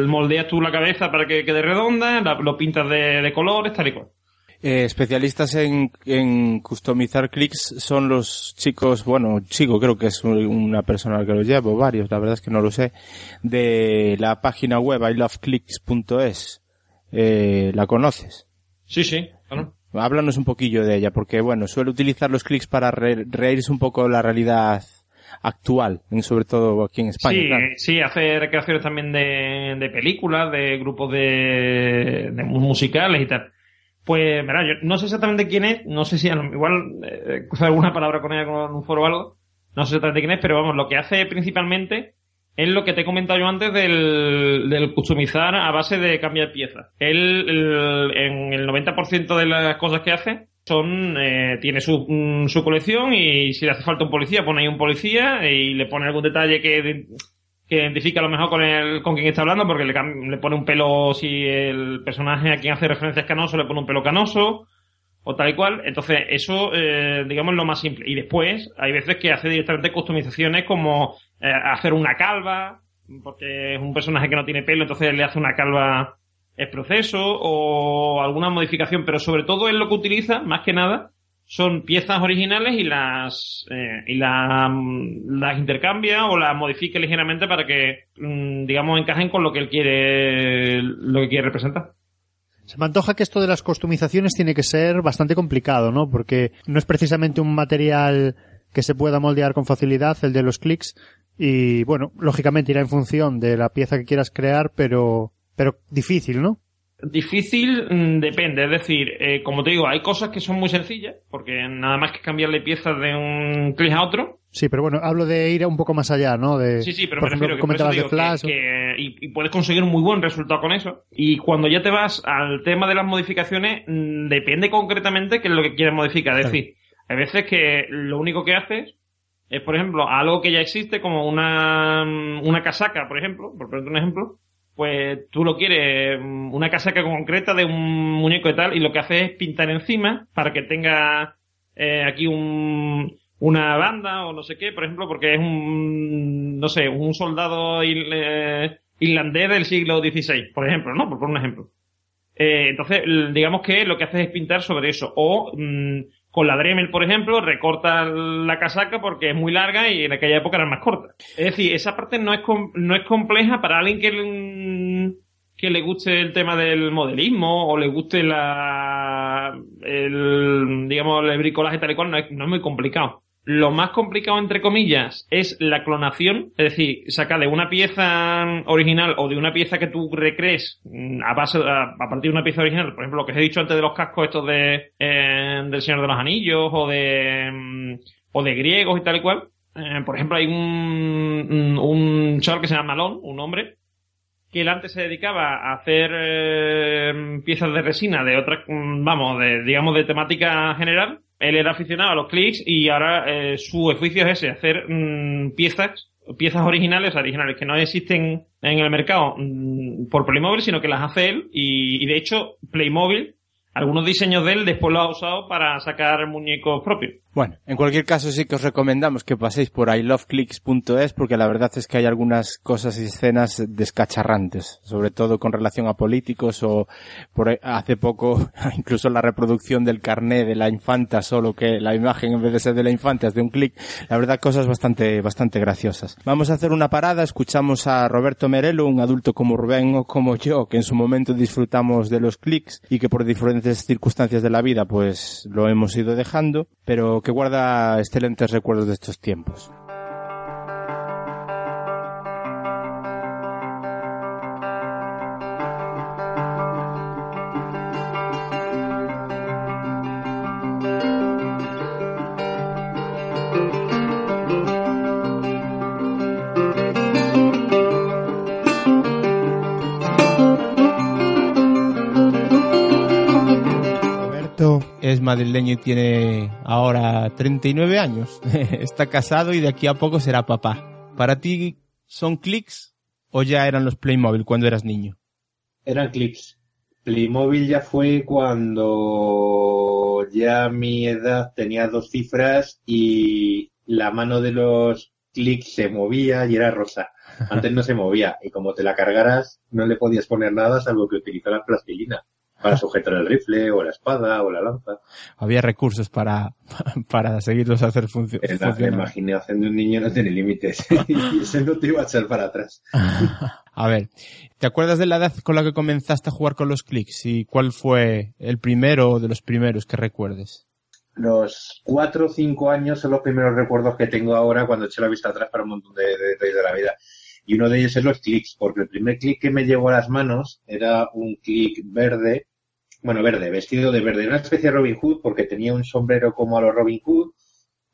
moldeas tú la cabeza para que quede redonda, la- lo pintas de, de colores, tal y cual. Eh, especialistas en, en customizar clics son los chicos, bueno, chico, creo que es un- una persona que lo llevo, varios, la verdad es que no lo sé, de la página web iloveclicks.es. Eh, ¿La conoces? Sí, sí, claro. Háblanos un poquillo de ella, porque bueno, suele utilizar los clics para re- reírse un poco la realidad actual, sobre todo aquí en España. sí, claro. sí, hace recreaciones también de, de películas, de grupos de, de musicales y tal. Pues, verá, yo no sé exactamente quién es, no sé si igual eh, alguna palabra con ella con un foro o algo, no sé exactamente quién es, pero vamos, lo que hace principalmente es lo que te he comentado yo antes del, del customizar a base de cambiar piezas. Él, el- en el 90% de las cosas que hace, son, eh, tiene su, mm, su colección y si le hace falta un policía, pone ahí un policía y le pone algún detalle que, que identifica a lo mejor con el, con quien está hablando porque le, le pone un pelo, si el personaje a quien hace referencia es canoso, le pone un pelo canoso o tal y cual. Entonces, eso, eh, digamos, es lo más simple. Y después, hay veces que hace directamente customizaciones como eh, hacer una calva, porque es un personaje que no tiene pelo, entonces le hace una calva el proceso, o alguna modificación, pero sobre todo él lo que utiliza, más que nada, son piezas originales y las eh, y la- las intercambia o las modifica ligeramente para que mm, digamos encajen con lo que él quiere lo que quiere representar. Se me antoja que esto de las customizaciones tiene que ser bastante complicado, ¿no? Porque no es precisamente un material que se pueda moldear con facilidad, el de los clics, y bueno, lógicamente irá en función de la pieza que quieras crear, pero, pero difícil, ¿no? Difícil mm, depende, es decir, eh, como te digo, hay cosas que son muy sencillas, porque nada más que cambiarle piezas de un clic a otro. Sí, pero bueno, hablo de ir un poco más allá, ¿no? De, Sí, sí, pero por me ejemplo, refiero que comentabas de Flash. que- que- y, y puedes conseguir un muy buen resultado con eso. Y cuando ya te vas al tema de las modificaciones, mm, depende concretamente qué es lo que quieres modificar. Es Claro. decir, hay veces que lo único que haces es, por ejemplo, algo que ya existe, como una, mm, una casaca, por ejemplo, por ponerte un ejemplo, pues tú lo quieres, mm, una casaca concreta de un muñeco y tal, y lo que haces es pintar encima para que tenga eh, aquí un, una banda o no sé qué, por ejemplo, porque es un, no sé, un soldado eh, irlandés del siglo XVI, por ejemplo, ¿no? Por, un ejemplo. Eh, entonces, digamos que lo que hace es pintar sobre eso. O mm, con la Dremel, por ejemplo, recorta la casaca porque es muy larga y en aquella época era más corta. Es decir, esa parte no es, no es compleja para alguien que, mm, que le guste el tema del modelismo o le guste la, el, digamos, el bricolaje tal y cual, no es, no es muy complicado. Lo más complicado, entre comillas, es la clonación, es decir, sacar de una pieza original o de una pieza que tú recrees mm, a base a, partir de una pieza original, por ejemplo, lo que os he dicho antes de los cascos estos de eh, del Señor de los Anillos o de mm, o de griegos y tal y cual. Eh, por ejemplo, hay un, un chaval que se llama Malón, un hombre, que él antes se dedicaba a hacer eh, piezas de resina de otras, mm, vamos, de, digamos, de temática general él era aficionado a los clics y ahora eh, su oficio es ese, hacer mm, piezas, piezas originales, originales que no existen en el mercado mm, por Playmobil, sino que las hace él y, y, de hecho Playmobil, algunos diseños de él después lo ha usado para sacar muñecos propios. Bueno, en cualquier caso sí que os recomendamos que paséis por iloveclicks.es porque la verdad es que hay algunas cosas y escenas descacharrantes, sobre todo con relación a políticos o por hace poco incluso la reproducción del carné de la infanta, solo que la imagen en vez de ser de la infanta es de un clic. La verdad cosas bastante bastante graciosas. Vamos a hacer una parada, escuchamos a Roberto Merelo, un adulto como Rubén o como yo, que en su momento disfrutamos de los clics y que por diferentes circunstancias de la vida pues lo hemos ido dejando, pero que guarda excelentes recuerdos de estos tiempos. Es madrileño y tiene ahora 39 años. Está casado y de aquí a poco será papá. ¿Para ti son clics o ya eran los Playmobil cuando eras niño? Eran clics. Playmobil ya fue cuando ya mi edad tenía dos cifras y la mano de los clics se movía y era rosa. Antes no se movía y como te la cargaras no le podías poner nada salvo que utilizar la plastilina para sujetar el rifle o la espada o la lanza. Había recursos para, para seguirlos a hacer funcionar. La imaginación de un niño no tiene límites y ese no te iba a echar para atrás. a ver, ¿te acuerdas de la edad con la que comenzaste a jugar con los clics y cuál fue el primero de los primeros que recuerdes? Los cuatro o cinco años son los primeros recuerdos que tengo ahora cuando eché la vista atrás para un montón de, de, de la vida y uno de ellos es los clics, porque el primer clic que me llegó a las manos era un clic verde bueno, verde, vestido de verde, una especie de Robin Hood porque tenía un sombrero como a los Robin Hood,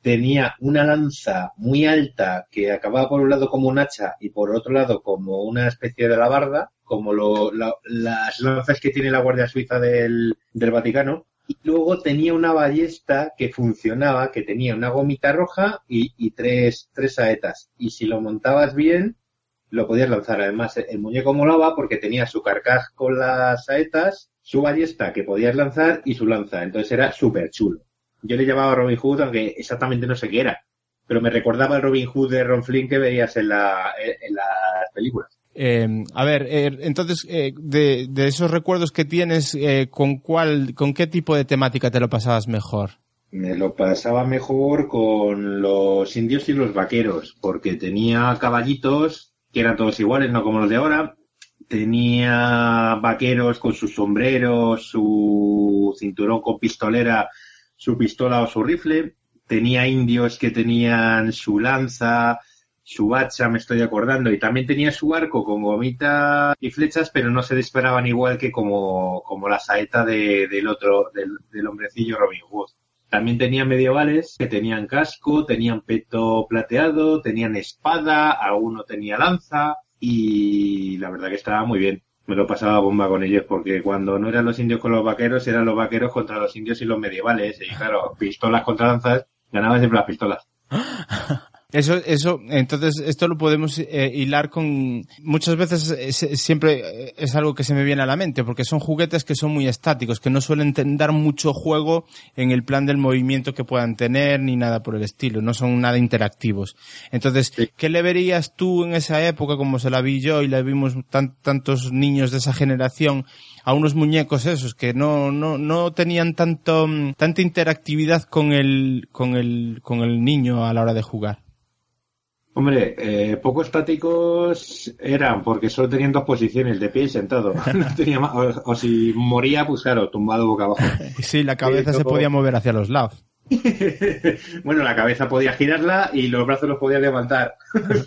tenía una lanza muy alta que acababa por un lado como un hacha y por otro lado como una especie de alabarda, como lo, las lanzas que tiene la Guardia Suiza del, del Vaticano. Y luego tenía una ballesta que funcionaba, que tenía una gomita roja y, y tres, tres saetas. Y si lo montabas bien, lo podías lanzar. Además, el muñeco molaba porque tenía su carcaj con las saetas su ballesta que podías lanzar y su lanza. Entonces era súper chulo. Yo le llamaba Robin Hood, aunque exactamente no sé qué era. Pero me recordaba el Robin Hood de Ron Flynn que veías en, la, en las películas. Eh, a ver, eh, entonces, eh, de, de, esos recuerdos que tienes, ¿con cuál, con qué tipo de temática te lo pasabas mejor? Me lo pasaba mejor con los indios y los vaqueros, porque tenía caballitos que eran todos iguales, no como los de ahora, tenía vaqueros con sus sombreros, su cinturón con pistolera, su pistola o su rifle, tenía indios que tenían su lanza, su hacha, me estoy acordando, y también tenía su arco con gomita y flechas, pero no se disparaban igual que como, como la saeta de, del otro, del, del hombrecillo Robin Hood. También tenía medievales que tenían casco, tenían peto plateado, tenían espada, alguno tenía lanza, y la verdad que estaba muy bien. Me lo pasaba bomba con ellos porque cuando no eran los indios con los vaqueros, eran los vaqueros contra los indios y los medievales. Y claro, pistolas contra lanzas, ganaban siempre las pistolas. Eso, eso, entonces, esto lo podemos eh, hilar con, muchas veces eh, siempre eh, es algo que se me viene a la mente, porque son juguetes que son muy estáticos, que no suelen dar mucho juego en el plan del movimiento que puedan tener, ni nada por el estilo, no son nada interactivos. Entonces, ¿qué le verías tú en esa época, como se la vi yo y la vimos tan- tantos niños de esa generación, a unos muñecos esos que no, no, no tenían tanto, mm, tanta interactividad con el, con el, con el niño a la hora de jugar? Hombre, eh, poco estáticos eran, porque solo tenían dos posiciones, de pie y sentado. No tenía más- o, o si moría, pues claro, tumbado boca abajo. Sí, la cabeza se podía mover hacia los lados. bueno, la cabeza podía girarla y los brazos los podías levantar,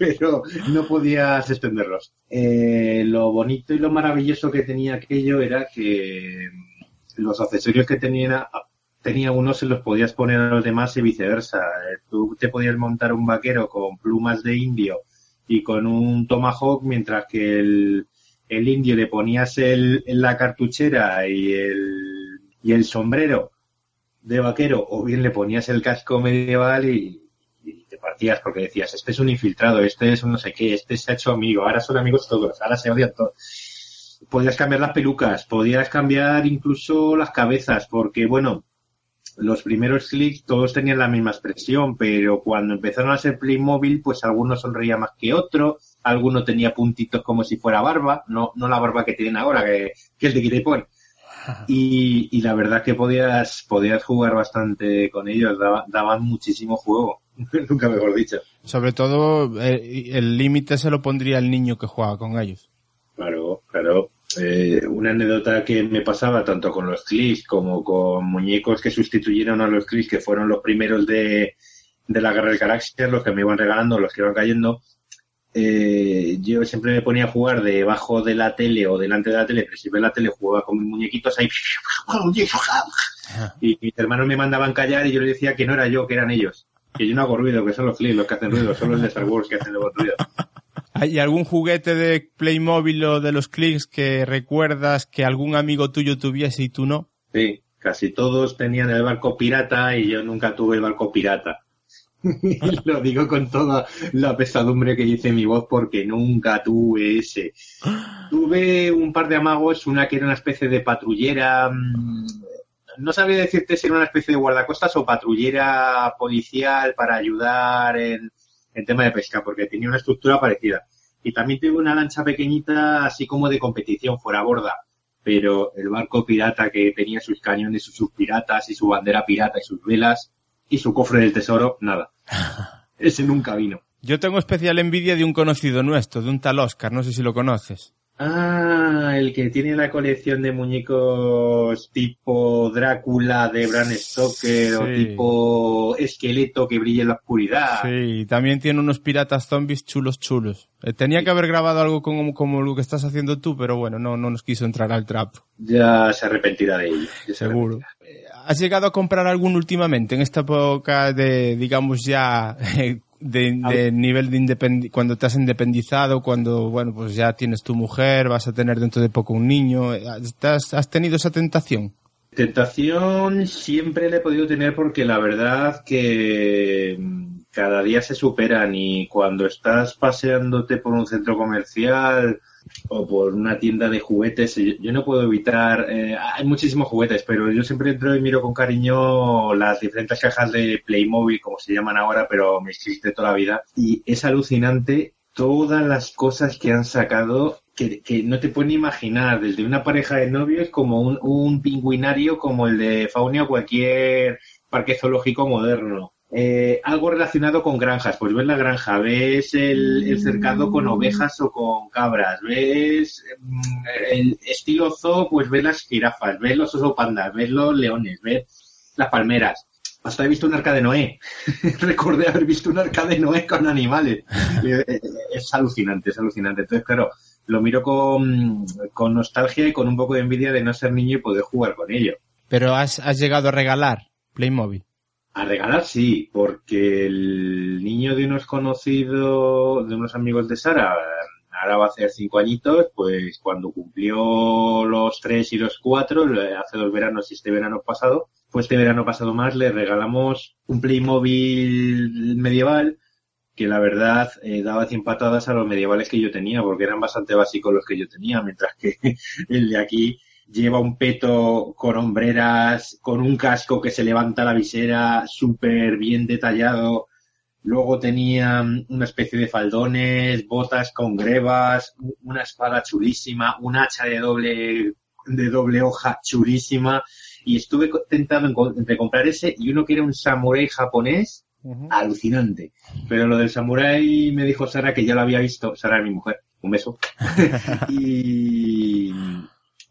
pero no podías extenderlos. Eh, lo bonito y lo maravilloso que tenía aquello era que los accesorios que tenía, tenía uno se los podías poner a los demás y viceversa. Eh, Tú te podías montar un vaquero con plumas de indio y con un tomahawk, mientras que el, el indio le ponías el, la cartuchera y el, y el sombrero de vaquero o bien le ponías el casco medieval y, y te partías porque decías, este es un infiltrado, este es un no sé qué, este se ha hecho amigo, ahora son amigos todos, ahora se odian todos. Podías cambiar las pelucas, podías cambiar incluso las cabezas, porque bueno, los primeros clics todos tenían la misma expresión, pero cuando empezaron a ser Playmobil, pues alguno sonreía más que otro, alguno tenía puntitos como si fuera barba, no, no la barba que tienen ahora, que, que es de quita y pon. Y, y la verdad que podías, podías jugar bastante con ellos, daba- daban muchísimo juego, nunca mejor dicho. Sobre todo, eh, el límite se lo pondría el niño que juega con ellos. Eh, una anécdota que me pasaba tanto con los clics como con muñecos que sustituyeron a los clics, que fueron los primeros de, de la Guerra del Galaxias, los que me iban regalando, los que iban cayendo. Eh, yo siempre me ponía a jugar debajo de la tele o delante de la tele, pero si ve la tele jugaba con mis muñequitos ahí. Y mis hermanos me mandaban callar y yo les decía que no era yo, que eran ellos. Que yo no hago ruido, que son los clics los que hacen ruido, son los de Star Wars que hacen luego ruido. ¿Hay algún juguete de Playmobil o de los clics que recuerdas que algún amigo tuyo tuviese y tú no? Sí, casi todos tenían el barco pirata y yo nunca tuve el barco pirata. Y lo digo con toda la pesadumbre que dice mi voz porque nunca tuve ese. Tuve un par de amagos, una que era una especie de patrullera, mm, no sabría decirte si era una especie de guardacostas o patrullera policial para ayudar en, en tema de pesca, porque tenía una estructura parecida. Y también tuve una lancha pequeñita, así como de competición, fuera borda pero el barco pirata que tenía sus cañones, sus, sus piratas y su bandera pirata y sus velas y su cofre del tesoro, nada. Ese nunca vino. Yo tengo especial envidia de un conocido nuestro, de un tal Oscar, no sé si lo conoces. Ah, el que tiene la colección de muñecos tipo Drácula de Bram Stoker o tipo esqueleto que brilla en la oscuridad. Sí, y también tiene unos piratas zombies chulos chulos. Eh, tenía que haber grabado algo como, como lo que estás haciendo tú, pero bueno, no, no nos quiso entrar al trapo. Ya se arrepentirá de ello. se Seguro. Eh, ¿Has llegado a comprar algún últimamente en esta época de, digamos ya, de, de nivel de independi cuando te has independizado, cuando, bueno, pues ya tienes tu mujer, vas a tener dentro de poco un niño? Eh, ¿Te has, has tenido esa tentación? Tentación siempre la he podido tener porque la verdad que cada día se superan y cuando estás paseándote por un centro comercial o por una tienda de juguetes, yo, no puedo evitar, eh, hay muchísimos juguetes, pero yo siempre entro y miro con cariño las diferentes cajas de Playmobil, como se llaman ahora, pero me existe toda la vida. Y es alucinante todas las cosas que han sacado que, que no te pueden imaginar, desde una pareja de novios como un, un pingüinario como el de Faunia o cualquier parque zoológico moderno. Eh, algo relacionado con granjas, pues ves la granja, ves el, el cercado con ovejas o con cabras, ves mm, el estilo zoo, pues ves las jirafas, ves los oso pandas, ves los leones, ves las palmeras. Hasta he visto un arca de Noé. Recordé haber visto un arca de Noé con animales. Eh, eh, Es alucinante, es alucinante. Entonces, claro, lo miro con, con nostalgia y con un poco de envidia de no ser niño y poder jugar con ello. Pero has, has llegado a regalar Playmobil. A regalar sí, porque el niño de unos conocidos, de unos amigos de Sara, ahora va a hacer cinco añitos, pues cuando cumplió los tres y los cuatro, hace dos veranos y este verano pasado, pues este verano pasado más le regalamos un Playmobil medieval que la verdad eh, daba 100 patadas a los medievales que yo tenía, porque eran bastante básicos los que yo tenía, mientras que el de aquí lleva un peto con hombreras, con un casco que se levanta la visera, súper bien detallado. Luego tenía una especie de faldones, botas con grebas, una espada chulísima, un hacha de doble, de doble hoja chulísima. Y estuve tentado entre comprar ese y uno que era un samurái japonés, alucinante. Pero lo del samurái me dijo Sara que ya lo había visto, Sara es mi mujer, un beso. y,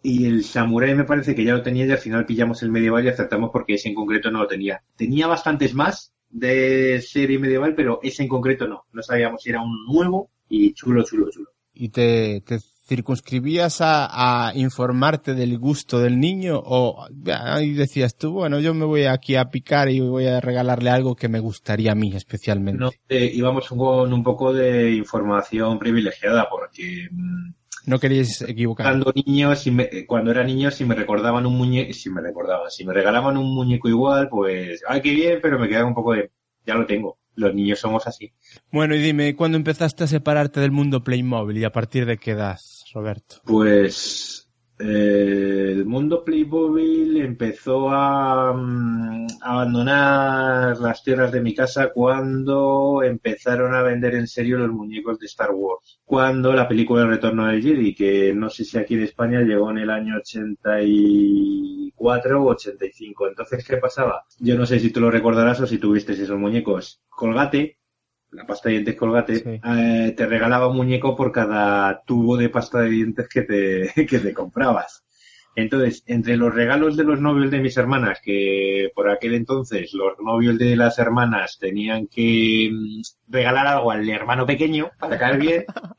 y el samurái me parece que ya lo tenía y al final pillamos el medieval y acertamos porque ese en concreto no lo tenía. Tenía bastantes más de serie medieval, pero ese en concreto no. No sabíamos si era un nuevo y chulo, chulo, chulo. ¿Y te, te circunscribías a, a, informarte del gusto del niño o decías tú, bueno, yo me voy aquí a picar y voy a regalarle algo que me gustaría a mí especialmente? No, eh, íbamos con un poco de información privilegiada porque mm, no queríais equivocar. Cuando niño, si me, cuando era niño, si me recordaban un muñeco, si me recordaban, si me regalaban un muñeco igual, pues, ay, qué bien, pero me quedaba un poco de, ya lo tengo. Los niños somos así. Bueno, y dime, ¿cuándo empezaste a separarte del mundo Playmobil y a partir de qué edad, Roberto? Pues, el mundo Playmobil empezó a, mm, a, abandonar las tierras de mi casa cuando empezaron a vender en serio los muñecos de Star Wars. Cuando la película El Retorno del Jedi, que no sé si aquí en España llegó en el año 84 o 85. Entonces, ¿qué pasaba? Yo no sé si tú lo recordarás o si tuviste esos muñecos. Colgate, la pasta de dientes colgate, sí. eh, te regalaba un muñeco por cada tubo de pasta de dientes que te, que te comprabas. Entonces, entre los regalos de los novios de mis hermanas, que por aquel entonces los novios de las hermanas tenían que regalar algo al hermano pequeño para caer bien,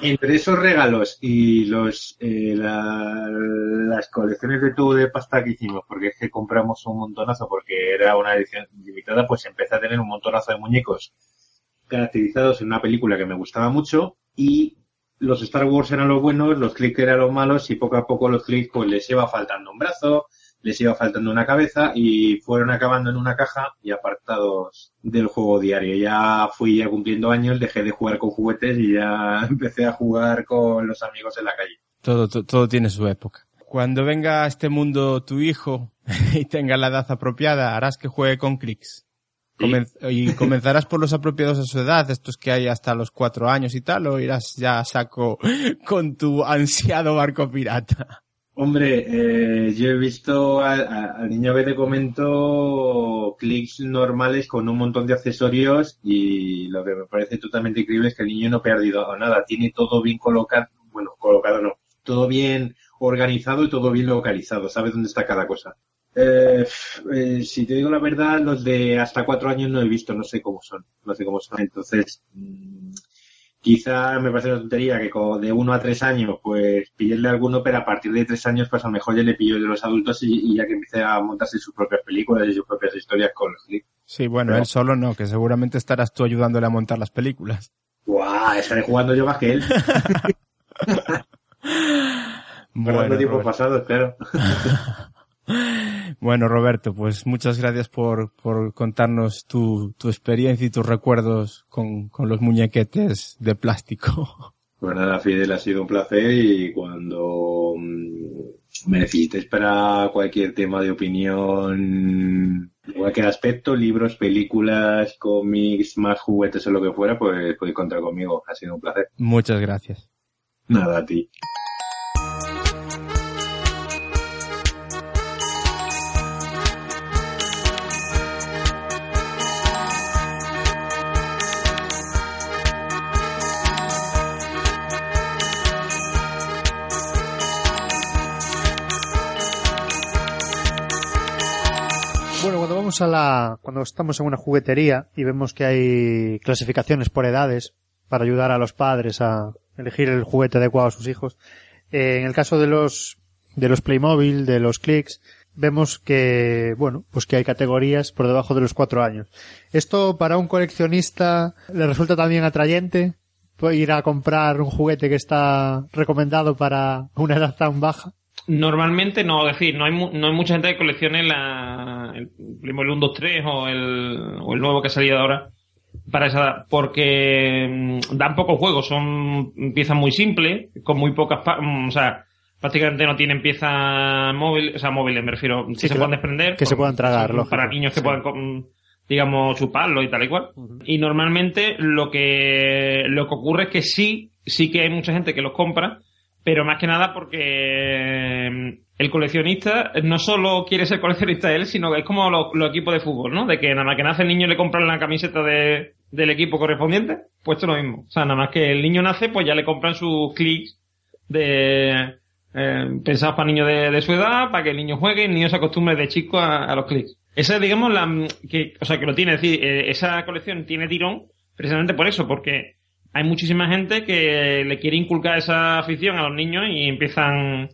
entre esos regalos y los eh, la, las colecciones de tubo de pasta que hicimos, porque es que compramos un montonazo, porque era una edición limitada, pues empecé a tener un montonazo de muñecos caracterizados en una película que me gustaba mucho y los Star Wars eran los buenos, los clics eran los malos y poco a poco los clics pues les iba faltando un brazo, les iba faltando una cabeza y fueron acabando en una caja y apartados del juego diario. Ya fui ya cumpliendo años, dejé de jugar con juguetes y ya empecé a jugar con los amigos en la calle. Todo, todo, todo tiene su época. Cuando venga a este mundo tu hijo y tenga la edad apropiada, harás que juegue con clics. Comen y comenzarás por los apropiados a su edad, estos que hay hasta los cuatro años y tal, o irás ya a saco con tu ansiado barco pirata. Hombre, eh, yo he visto al niño que te comento clics normales con un montón de accesorios y lo que me parece totalmente increíble es que el niño no ha perdido nada, tiene todo bien colocado, bueno, colocado no, todo bien organizado y todo bien localizado, sabe dónde está cada cosa. Eh, eh, si te digo la verdad, los de hasta cuatro años no he visto, no sé cómo son, no sé cómo son. Entonces, mmm, quizá me parece una tontería que de uno a tres años, pues pillarle alguno, pero a partir de tres años, pues a lo mejor ya le pillo de los adultos y, y ya que empiece a montarse sus propias películas y sus propias historias con los clips. Sí, bueno, pero, él solo no, que seguramente estarás tú ayudándole a montar las películas. ¡Guau! Estaré jugando yo más que él. bueno, tiempo pasado, claro. Bueno, Roberto, pues muchas gracias por, por contarnos tu, tu experiencia y tus recuerdos con, con los muñequetes de plástico. Pues nada, Fidel, ha sido un placer y cuando mm, me necesites para cualquier tema de opinión, cualquier aspecto, libros, películas, cómics, más juguetes o lo que fuera, pues podéis contar conmigo. Ha sido un placer. Muchas gracias. Nada, a ti. A la, cuando estamos en una juguetería y vemos que hay clasificaciones por edades para ayudar a los padres a elegir el juguete adecuado a sus hijos, eh, en el caso de los, de los Playmobil, de los Clicks, vemos que, bueno, pues que hay categorías por debajo de los cuatro años. Esto para un coleccionista le resulta también atrayente, ir a comprar un juguete que está recomendado para una edad tan baja. Normalmente no, es decir, no hay, no hay mucha gente que coleccione la, el Playmobil 1, 2, 3 o el, o el nuevo que ha salido ahora. para esa edad, porque mm, dan pocos juegos, son piezas muy simples, con muy pocas, mm, o sea, prácticamente no tienen piezas móviles, o sea, móviles me refiero, que Sí, se que puedan lo- desprender. que se puedan tragar, lógico. Para niños que Sí. puedan, com- digamos, chuparlo y tal y cual. Y normalmente lo que, lo que ocurre es que sí, sí que hay mucha gente que los compra, pero más que nada porque mm, el coleccionista no solo quiere ser coleccionista él, sino que es como los, equipos de fútbol, ¿no? De que nada más que nace el niño le compran la camiseta de, del equipo correspondiente, pues esto es lo mismo. O sea, nada más que el niño nace, pues ya le compran sus clics de eh, pensados para niños de, su edad, para que el niño juegue, el niño se acostumbre de chico a, a los clics. Esa, digamos, la mm, que, o sea, que lo tiene, es decir, eh, esa colección tiene tirón precisamente por eso, porque hay muchísima gente que le quiere inculcar esa afición a los niños y empiezan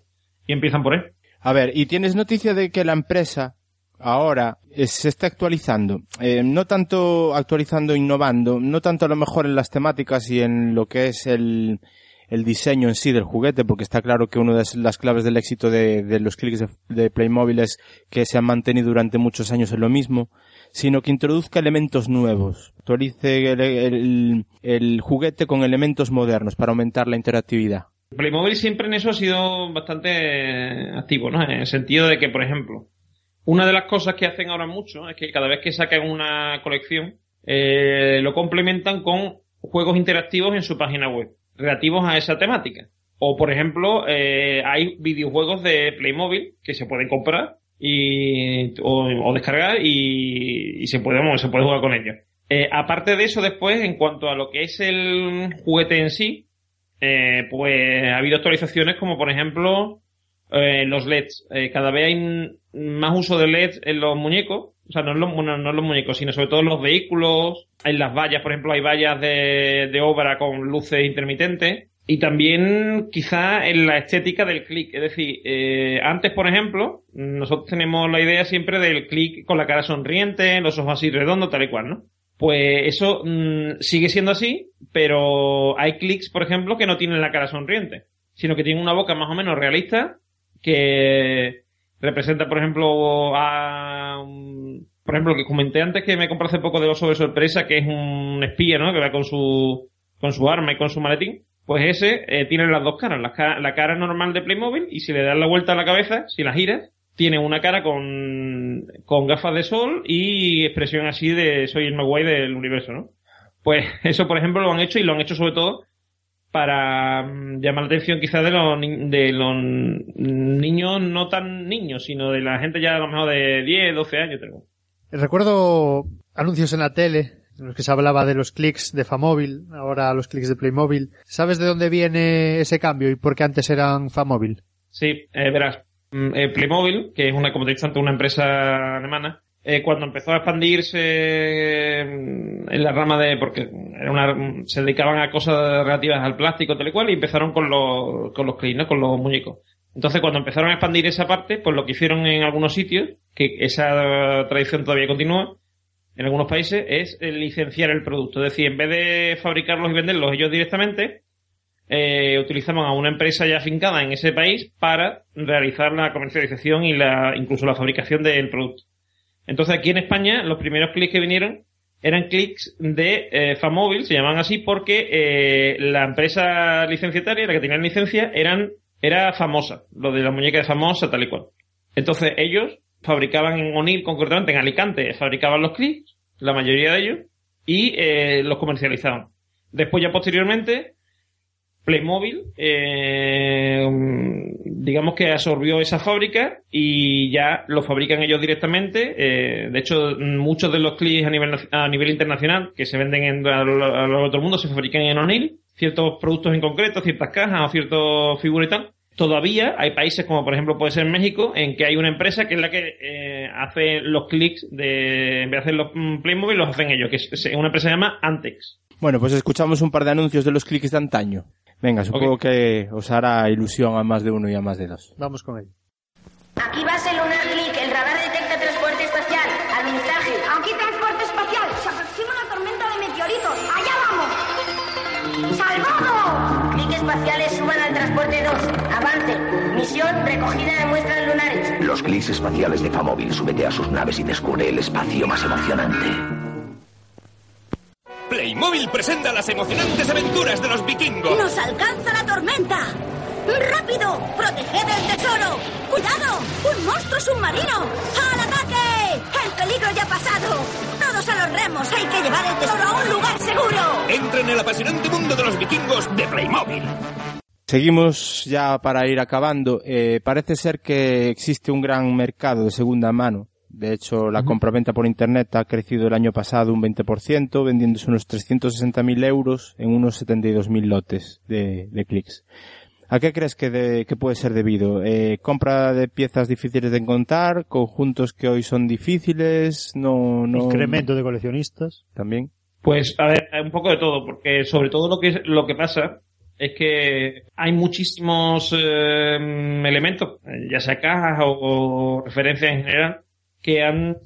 y empiezan por él. A ver, ¿y tienes noticia de que la empresa ahora eh, se está actualizando? Eh, no tanto actualizando, innovando, no tanto a lo mejor en las temáticas y en lo que es el, el diseño en sí del juguete, porque está claro que una de las claves del éxito de, de los clics de, de Playmobil es que se han mantenido durante muchos años en lo mismo, sino que introduzca elementos nuevos, actualice el, el- juguete con elementos modernos para aumentar la interactividad. Playmobil siempre en eso ha sido bastante activo, ¿no? En el sentido de que, por ejemplo, una de las cosas que hacen ahora mucho es que cada vez que sacan una colección, eh, lo complementan con juegos interactivos en su página web, relativos a esa temática. O, por ejemplo, eh, hay videojuegos de Playmobil que se pueden comprar y, o, o descargar y, y se, puede, se puede jugar con ellos. Eh, aparte de eso, después, en cuanto a lo que es el juguete en sí, eh, pues ha habido actualizaciones como por ejemplo eh, los LEDs. Eh, cada vez hay más uso de LEDs en los muñecos. O sea, no en los, bueno, no en los muñecos, sino sobre todo en los vehículos. En las vallas, por ejemplo, hay vallas de, de obra con luces intermitentes. Y también quizá en la estética del clic. Es decir, eh, antes, por ejemplo, nosotros tenemos la idea siempre del clic con la cara sonriente, los ojos así redondos, tal y cual, ¿no? Pues eso mm, sigue siendo así, pero hay clics, por ejemplo, que no tienen la cara sonriente, sino que tienen una boca más o menos realista que representa, por ejemplo, a por ejemplo, que comenté antes que me compré hace poco de oso de sorpresa, que es un espía, ¿no? Que va con su con su arma y con su maletín. Pues ese eh, tiene las dos caras, la, ca- la cara normal de Playmobil y si le das la vuelta a la cabeza, si la giras, tiene una cara con, gafas de sol y expresión así de soy el más del universo, ¿no? Pues eso, por ejemplo, lo han hecho y lo han hecho sobre todo para mm, llamar la atención quizás de los, de los niños, no tan niños, sino de la gente ya a lo mejor de 10, 12 años. Tengo. Recuerdo anuncios en la tele en los que se hablaba de los clics de Famóvil, ahora los clics de Playmobil. ¿Sabes de dónde viene ese cambio y por qué antes eran Famóvil? Sí, eh, verás, mm, eh, Playmobil, que es una, como te he dicho antes, una empresa alemana, eh, cuando empezó a expandirse mm, en la rama de, porque era una, se dedicaban a cosas relativas al plástico, tal y cual, y empezaron con los, con los clips, ¿no? Con los muñecos. Entonces, cuando empezaron a expandir esa parte, pues lo que hicieron en algunos sitios, que esa tradición todavía continúa, en algunos países, es licenciar el producto. Es decir, en vez de fabricarlos y venderlos ellos directamente, eh, utilizaban a una empresa ya afincada en ese país para realizar la comercialización y la, incluso la fabricación del producto. Entonces aquí en España los primeros clics que vinieron eran clics de eh, Famóvil, se llamaban así porque eh, la empresa licenciataria, la que tenía licencia, eran, era famosa, lo de la muñeca de famosa, tal y cual. Entonces ellos fabricaban en O'Neill, concretamente en Alicante, fabricaban los clics, la mayoría de ellos, y eh, los comercializaban. Después ya posteriormente, Playmobil, eh, digamos que absorbió esa fábrica y ya lo fabrican ellos directamente. Eh, de hecho, muchos de los clics a nivel, a nivel internacional que se venden en, a lo el mundo se fabrican en O'Neill. Ciertos productos en concreto, ciertas cajas o ciertas figuras y tal. Todavía hay países como por ejemplo puede ser México en que hay una empresa que es la que eh, hace los clics de en vez de hacer los mm, Playmobil los hacen ellos que es, una empresa que se llama Antex Bueno, pues escuchamos un par de anuncios de los clics de antaño. Venga, supongo que os hará ilusión a más de uno y a más de dos. Vamos con ello. Aquí base Lunar Click, el radar Misión recogida de muestras lunares. Los clics espaciales de Famóvil súbete a sus naves y descubre el espacio más emocionante. Playmobil presenta las emocionantes aventuras de los vikingos. ¡Nos alcanza la tormenta! ¡Rápido! ¡Proteged el tesoro! ¡Cuidado! ¡Un monstruo submarino! ¡Al ataque! ¡El peligro ya ha pasado! ¡Todos a los remos! ¡Hay que llevar el tesoro a un lugar seguro! Entra en el apasionante mundo de los vikingos de Playmobil. Seguimos ya para ir acabando. Eh, parece ser que existe un gran mercado de segunda mano. De hecho, la compraventa por Internet ha crecido el año pasado un 20%, vendiéndose unos 360.000 euros en unos 72.000 lotes de, de clics. ¿A qué crees que, de- que puede ser debido? Eh, ¿Compra de piezas difíciles de encontrar? ¿Conjuntos que hoy son difíciles? No, no... Incremento de coleccionistas. También. Pues, a ver, un poco de todo, porque sobre todo lo que, lo que pasa es que hay muchísimos eh, elementos, ya sea cajas o, referencias en general, que han,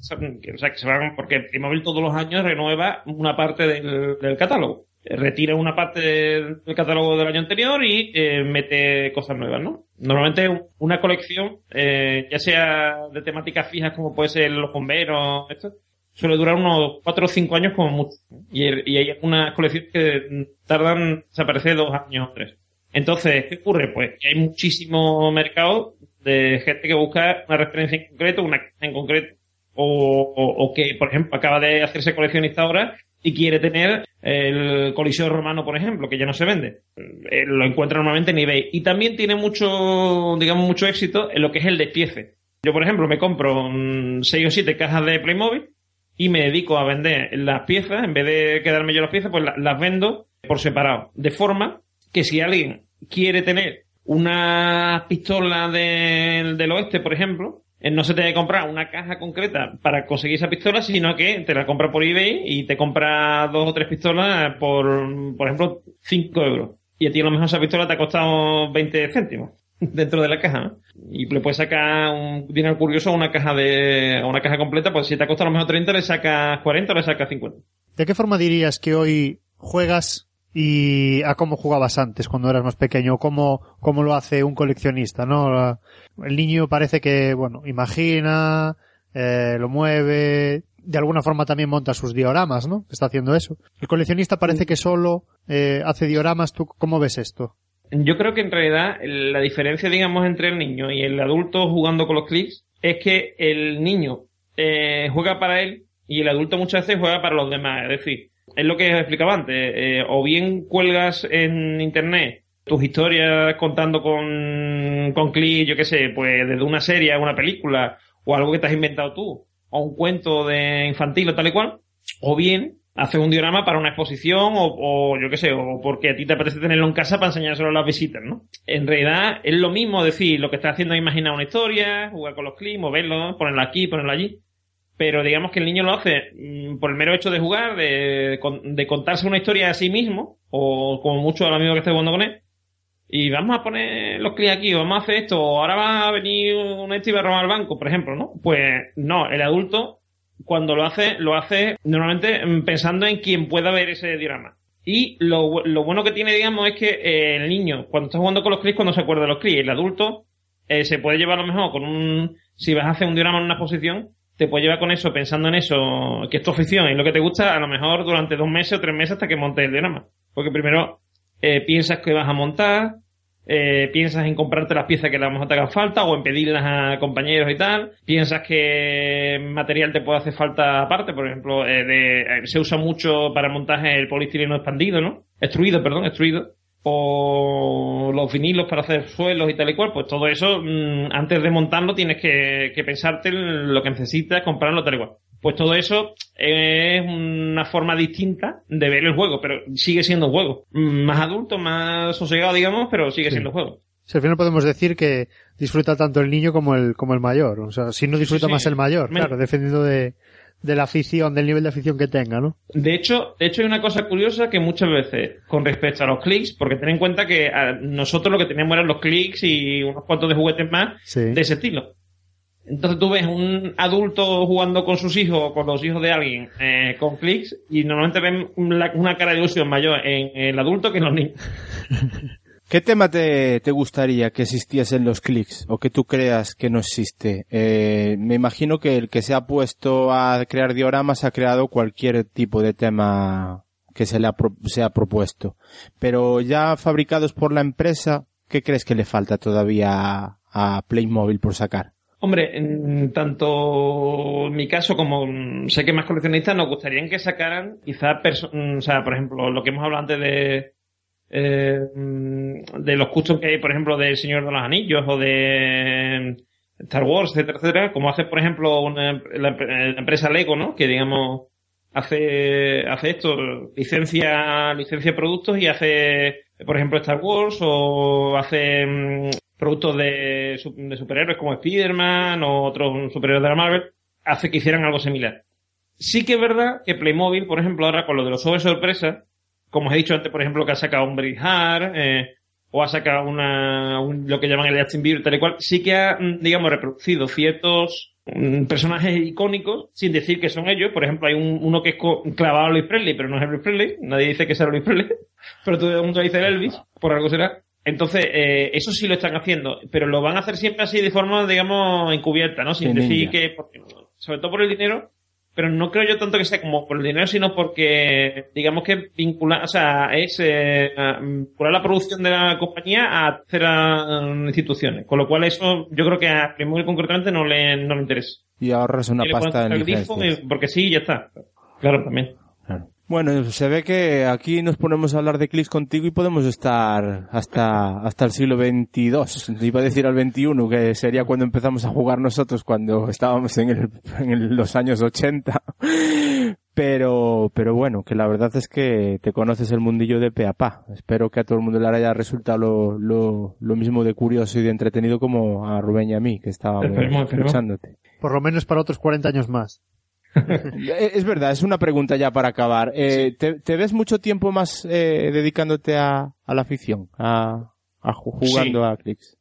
que, o sea, que se van, porque Playmobil todos los años renueva una parte del, del catálogo. Retira una parte del catálogo del año anterior y eh, mete cosas nuevas, ¿no? Normalmente una colección, eh, ya sea de temáticas fijas como puede ser los bomberos, esto, suele durar unos cuatro o cinco años como mucho. Y, y hay algunas colecciones que tardan, se aparece dos años o tres. Entonces, ¿qué ocurre? Pues que hay muchísimo mercado de gente que busca una referencia en concreto, una caja en concreto, o, o- o que, por ejemplo, acaba de hacerse coleccionista ahora y quiere tener el Coliseo Romano, por ejemplo, que ya no se vende. Eh, lo encuentra normalmente en eBay. Y también tiene mucho, digamos, mucho éxito en lo que es el despiece. Yo, por ejemplo, me compro mm, seis o siete cajas de Playmobil y me dedico a vender las piezas, en vez de quedarme yo las piezas, pues la- las vendo por separado. De forma que si alguien quiere tener una pistola del, del oeste, por ejemplo, eh, no se te debe comprar una caja concreta para conseguir esa pistola, sino que te la compra por eBay y te compra dos o tres pistolas por, por ejemplo, 5 euros. Y a ti a lo mejor esa pistola te ha costado 20 céntimos dentro de la caja. Y le puedes sacar un dinero curioso a una caja de, a una caja completa, pues si te ha costado a lo mejor 30, le sacas 40 o le sacas 50. ¿De qué forma dirías que hoy juegas y a cómo jugabas antes cuando eras más pequeño? ¿Cómo, cómo lo hace un coleccionista, no? El niño parece que, bueno, imagina, eh, lo mueve, de alguna forma también monta sus dioramas, ¿no? Está haciendo eso. El coleccionista parece que solo eh, hace dioramas. ¿Tú cómo ves esto? Yo creo que en realidad la diferencia, digamos, entre el niño y el adulto jugando con los clics es que el niño eh, juega para él y el adulto muchas veces juega para los demás. Es decir, es lo que explicaba antes. eh, o bien cuelgas en internet tus historias contando con, con clics, yo qué sé, pues desde una serie una película o algo que te has inventado tú o un cuento de infantil o tal y cual. O bien haces un diorama para una exposición o, o yo qué sé, o porque a ti te apetece tenerlo en casa para enseñárselo a las visitas, ¿no? En realidad es lo mismo decir, lo que estás haciendo es imaginar una historia, jugar con los clics, moverlo, ponerlo aquí, ponerlo allí. Pero digamos que el niño lo hace mm, por el mero hecho de jugar, de, de contarse una historia a sí mismo, o como mucho al amigo que esté jugando con él, y vamos a poner los clics aquí, o vamos a hacer esto, o ahora va a venir un este y va a robar el banco, por ejemplo, ¿no? Pues no, el adulto cuando lo hace, lo hace normalmente pensando en quien pueda ver ese diorama. Y lo, lo bueno que tiene, digamos, es que eh, el niño, cuando está jugando con los clics, cuando se acuerda de los clics, el adulto eh, se puede llevar a lo mejor con un, si vas a hacer un diorama en una exposición, te puede llevar con eso, pensando en eso, que es tu afición y lo que te gusta, a lo mejor durante dos meses o tres meses hasta que montes el diorama. Porque primero eh, piensas que vas a montar, eh, piensas en comprarte las piezas que a lo mejor te hagan falta o en pedirlas a compañeros y tal, piensas que material te puede hacer falta aparte, por ejemplo, eh, de- eh, se usa mucho para montaje el polistireno expandido, ¿no? Extruido, perdón, extruido. O los vinilos para hacer suelos y tal y cual, pues todo eso, mm, antes de montarlo tienes que, que pensarte en lo que necesitas, comprarlo tal y cual. Pues todo eso es una forma distinta de ver el juego, pero sigue siendo un juego. Más adulto, más sosegado, digamos, pero sigue Sí. siendo juego. Si al final podemos decir que disfruta tanto el niño como el, como el mayor. O sea, si no disfruta sí. más el mayor, claro, dependiendo de, de la afición, del nivel de afición que tenga, ¿no? De hecho, de hecho hay una cosa curiosa que muchas veces, con respecto a los clics, porque ten en cuenta que a nosotros lo que teníamos eran los clics y unos cuantos de juguetes más Sí. de ese estilo. Entonces tú ves un adulto jugando con sus hijos o con los hijos de alguien eh, con clics y normalmente ven una, cara de ilusión mayor en el adulto que en los niños. ¿Qué tema te, te gustaría que existiese en los clics o que tú creas que no existe? Eh, me imagino que el que se ha puesto a crear dioramas ha creado cualquier tipo de tema que se le ha, se ha propuesto. Pero ya fabricados por la empresa, ¿qué crees que le falta todavía a Playmobil por sacar? Hombre, en tanto en mi caso como mm, sé que más coleccionistas nos gustaría que sacaran quizá, mm, o sea, por ejemplo, lo que hemos hablado antes de eh, mm, de los custom que hay, por ejemplo, de Señor de los Anillos o de Star Wars, etcétera, etcétera, como hace, por ejemplo, una, la, la empresa Lego, ¿no? Que digamos hace hace esto, licencia licencia productos y hace, por ejemplo, Star Wars o hace productos de, su- de superhéroes como Spider-Man o otros superhéroes de la Marvel, hace que hicieran algo similar. Sí que es verdad que Playmobil, por ejemplo, ahora con lo de los sobre sorpresa, como os he dicho antes, por ejemplo, que ha sacado un Brihar, eh, o ha sacado una, un- lo que llaman el Justin Bieber, tal y cual, sí que ha, mm, digamos, reproducido ciertos mm, personajes icónicos sin decir que son ellos. Por ejemplo, hay un, uno que es clavado a Luis Presley, pero no es Elvis Presley. Nadie dice que sea Luis Presley, pero todo el mundo dice Elvis, por algo será. Entonces, eh, eso sí lo están haciendo, pero lo van a hacer siempre así de forma, digamos, encubierta, ¿no? Sin De decir ninja. que, porque- sobre todo por el dinero, pero no creo yo tanto que sea como por el dinero, sino porque, digamos que vincular, o sea, es eh, vincular la producción de la compañía a terceras instituciones. Con lo cual eso, yo creo que a Playmobil concretamente no le, no le interesa. Y ahorras una Y pasta en el eh, porque sí, ya está. Claro, también. Bueno, se ve que aquí nos ponemos a hablar de clics contigo y podemos estar hasta, hasta el siglo XXII. Iba a decir al XXI, que sería cuando empezamos a jugar nosotros cuando estábamos en, el, en el- los años 80. Pero, pero bueno, que la verdad es que te conoces el mundillo de pe a pa. Espero que a todo el mundo le haya resultado lo, lo, lo mismo de curioso y de entretenido como a Rubén y a mí, que estábamos escuchándote. Por lo menos para otros 40 años más. Eh, Es verdad, es una pregunta ya para acabar. Eh, ¿te, te ves mucho tiempo más eh, dedicándote a, a la afición, a, a ju- jugando Sí. a clics?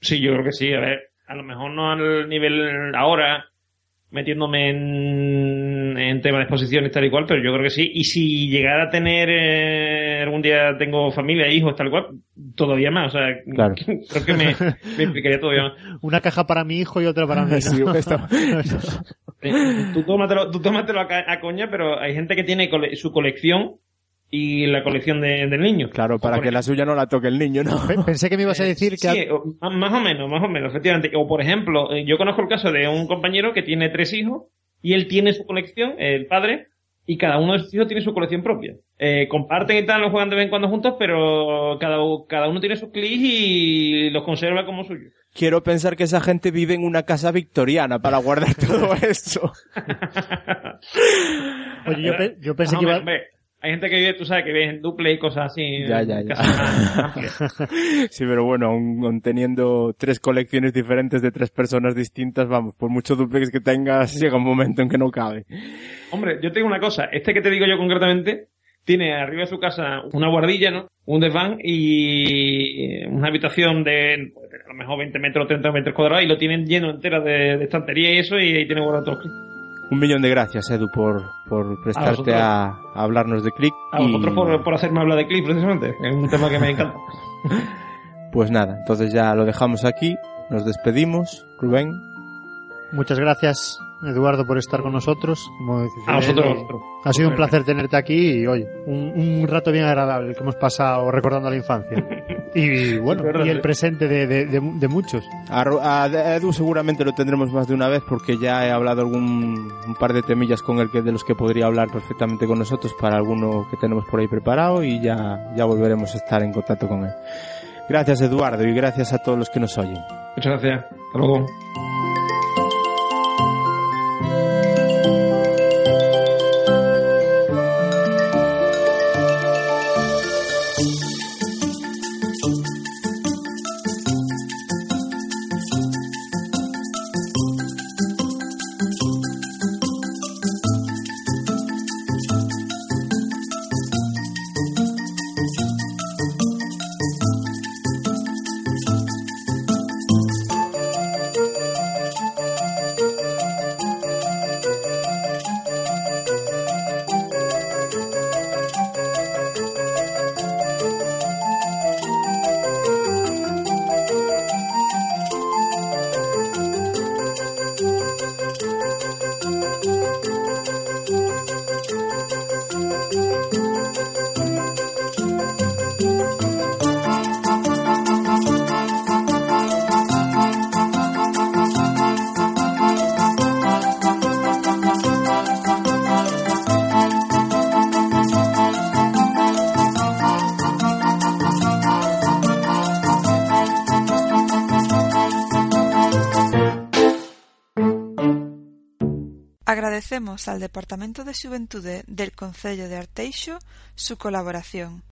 Sí, yo creo que sí. A ver, a lo mejor no al nivel ahora, metiéndome en, en tema de exposiciones tal y cual, pero yo creo que sí. Y si llegara a tener, eh, algún día tengo familia, hijos, tal cual, todavía más. O sea, Claro. creo que me, me implicaría todavía más. Una caja para mi hijo y otra para mí. Sí, esta- Eh, Tú tómatelo, tú tómatelo a, ca- a coña, pero hay gente que tiene cole- su colección y la colección de- del niño. Claro, para que la suya no la toque el niño, ¿no? Pe- Pensé que me ibas a decir que... Sí, más o menos, más o menos, efectivamente. O por ejemplo, eh, yo conozco el caso de un compañero que tiene tres hijos y él tiene su colección, el padre, y cada uno de sus hijos tiene su colección propia. Eh, comparten y tal, los juegan de vez en cuando juntos, pero cada, cada uno tiene sus clics y los conserva como suyo. Quiero pensar que esa gente vive en una casa victoriana para guardar todo eso. Oye, yo, pe- yo pensé que iba... hombre, hay gente que vive, tú sabes, que vive en duple y cosas así. Ya, ya, ya. Sí, pero bueno, aun, aun teniendo tres colecciones diferentes de tres personas distintas, vamos, por mucho duplex que tengas, llega un momento en que no cabe. Hombre, yo tengo una cosa. Este que te digo yo concretamente tiene arriba de su casa una guardilla, ¿no? Un desván y una habitación de pues, a lo mejor 20 metros, 30 metros cuadrados y lo tienen lleno entero de, de estantería y eso y ahí tiene guardado todo. Un millón de gracias, Edu, por, por prestarte a, a hablarnos de Click. A y- vosotros por, por hacerme hablar de clip, precisamente. Es un tema que me encanta. Pues nada, entonces ya lo dejamos aquí, nos despedimos. Rubén, Muchas gracias, Eduardo, por estar con nosotros. Como A vosotros. Ha sido un placer tenerte aquí y, oye, un, un rato bien agradable que hemos pasado recordando la infancia. Y bueno, y el presente de, de- de- de muchos. a Edu seguramente lo tendremos más de una vez porque ya he hablado algún un par de temillas con el que de los que podría hablar perfectamente con nosotros para alguno que tenemos por ahí preparado y ya, ya volveremos a estar en contacto con él. Gracias Eduardo y gracias a todos los que nos oyen. Muchas gracias. Hasta luego. al Departamento de Xuventude del Concello de Arteixo su colaboración.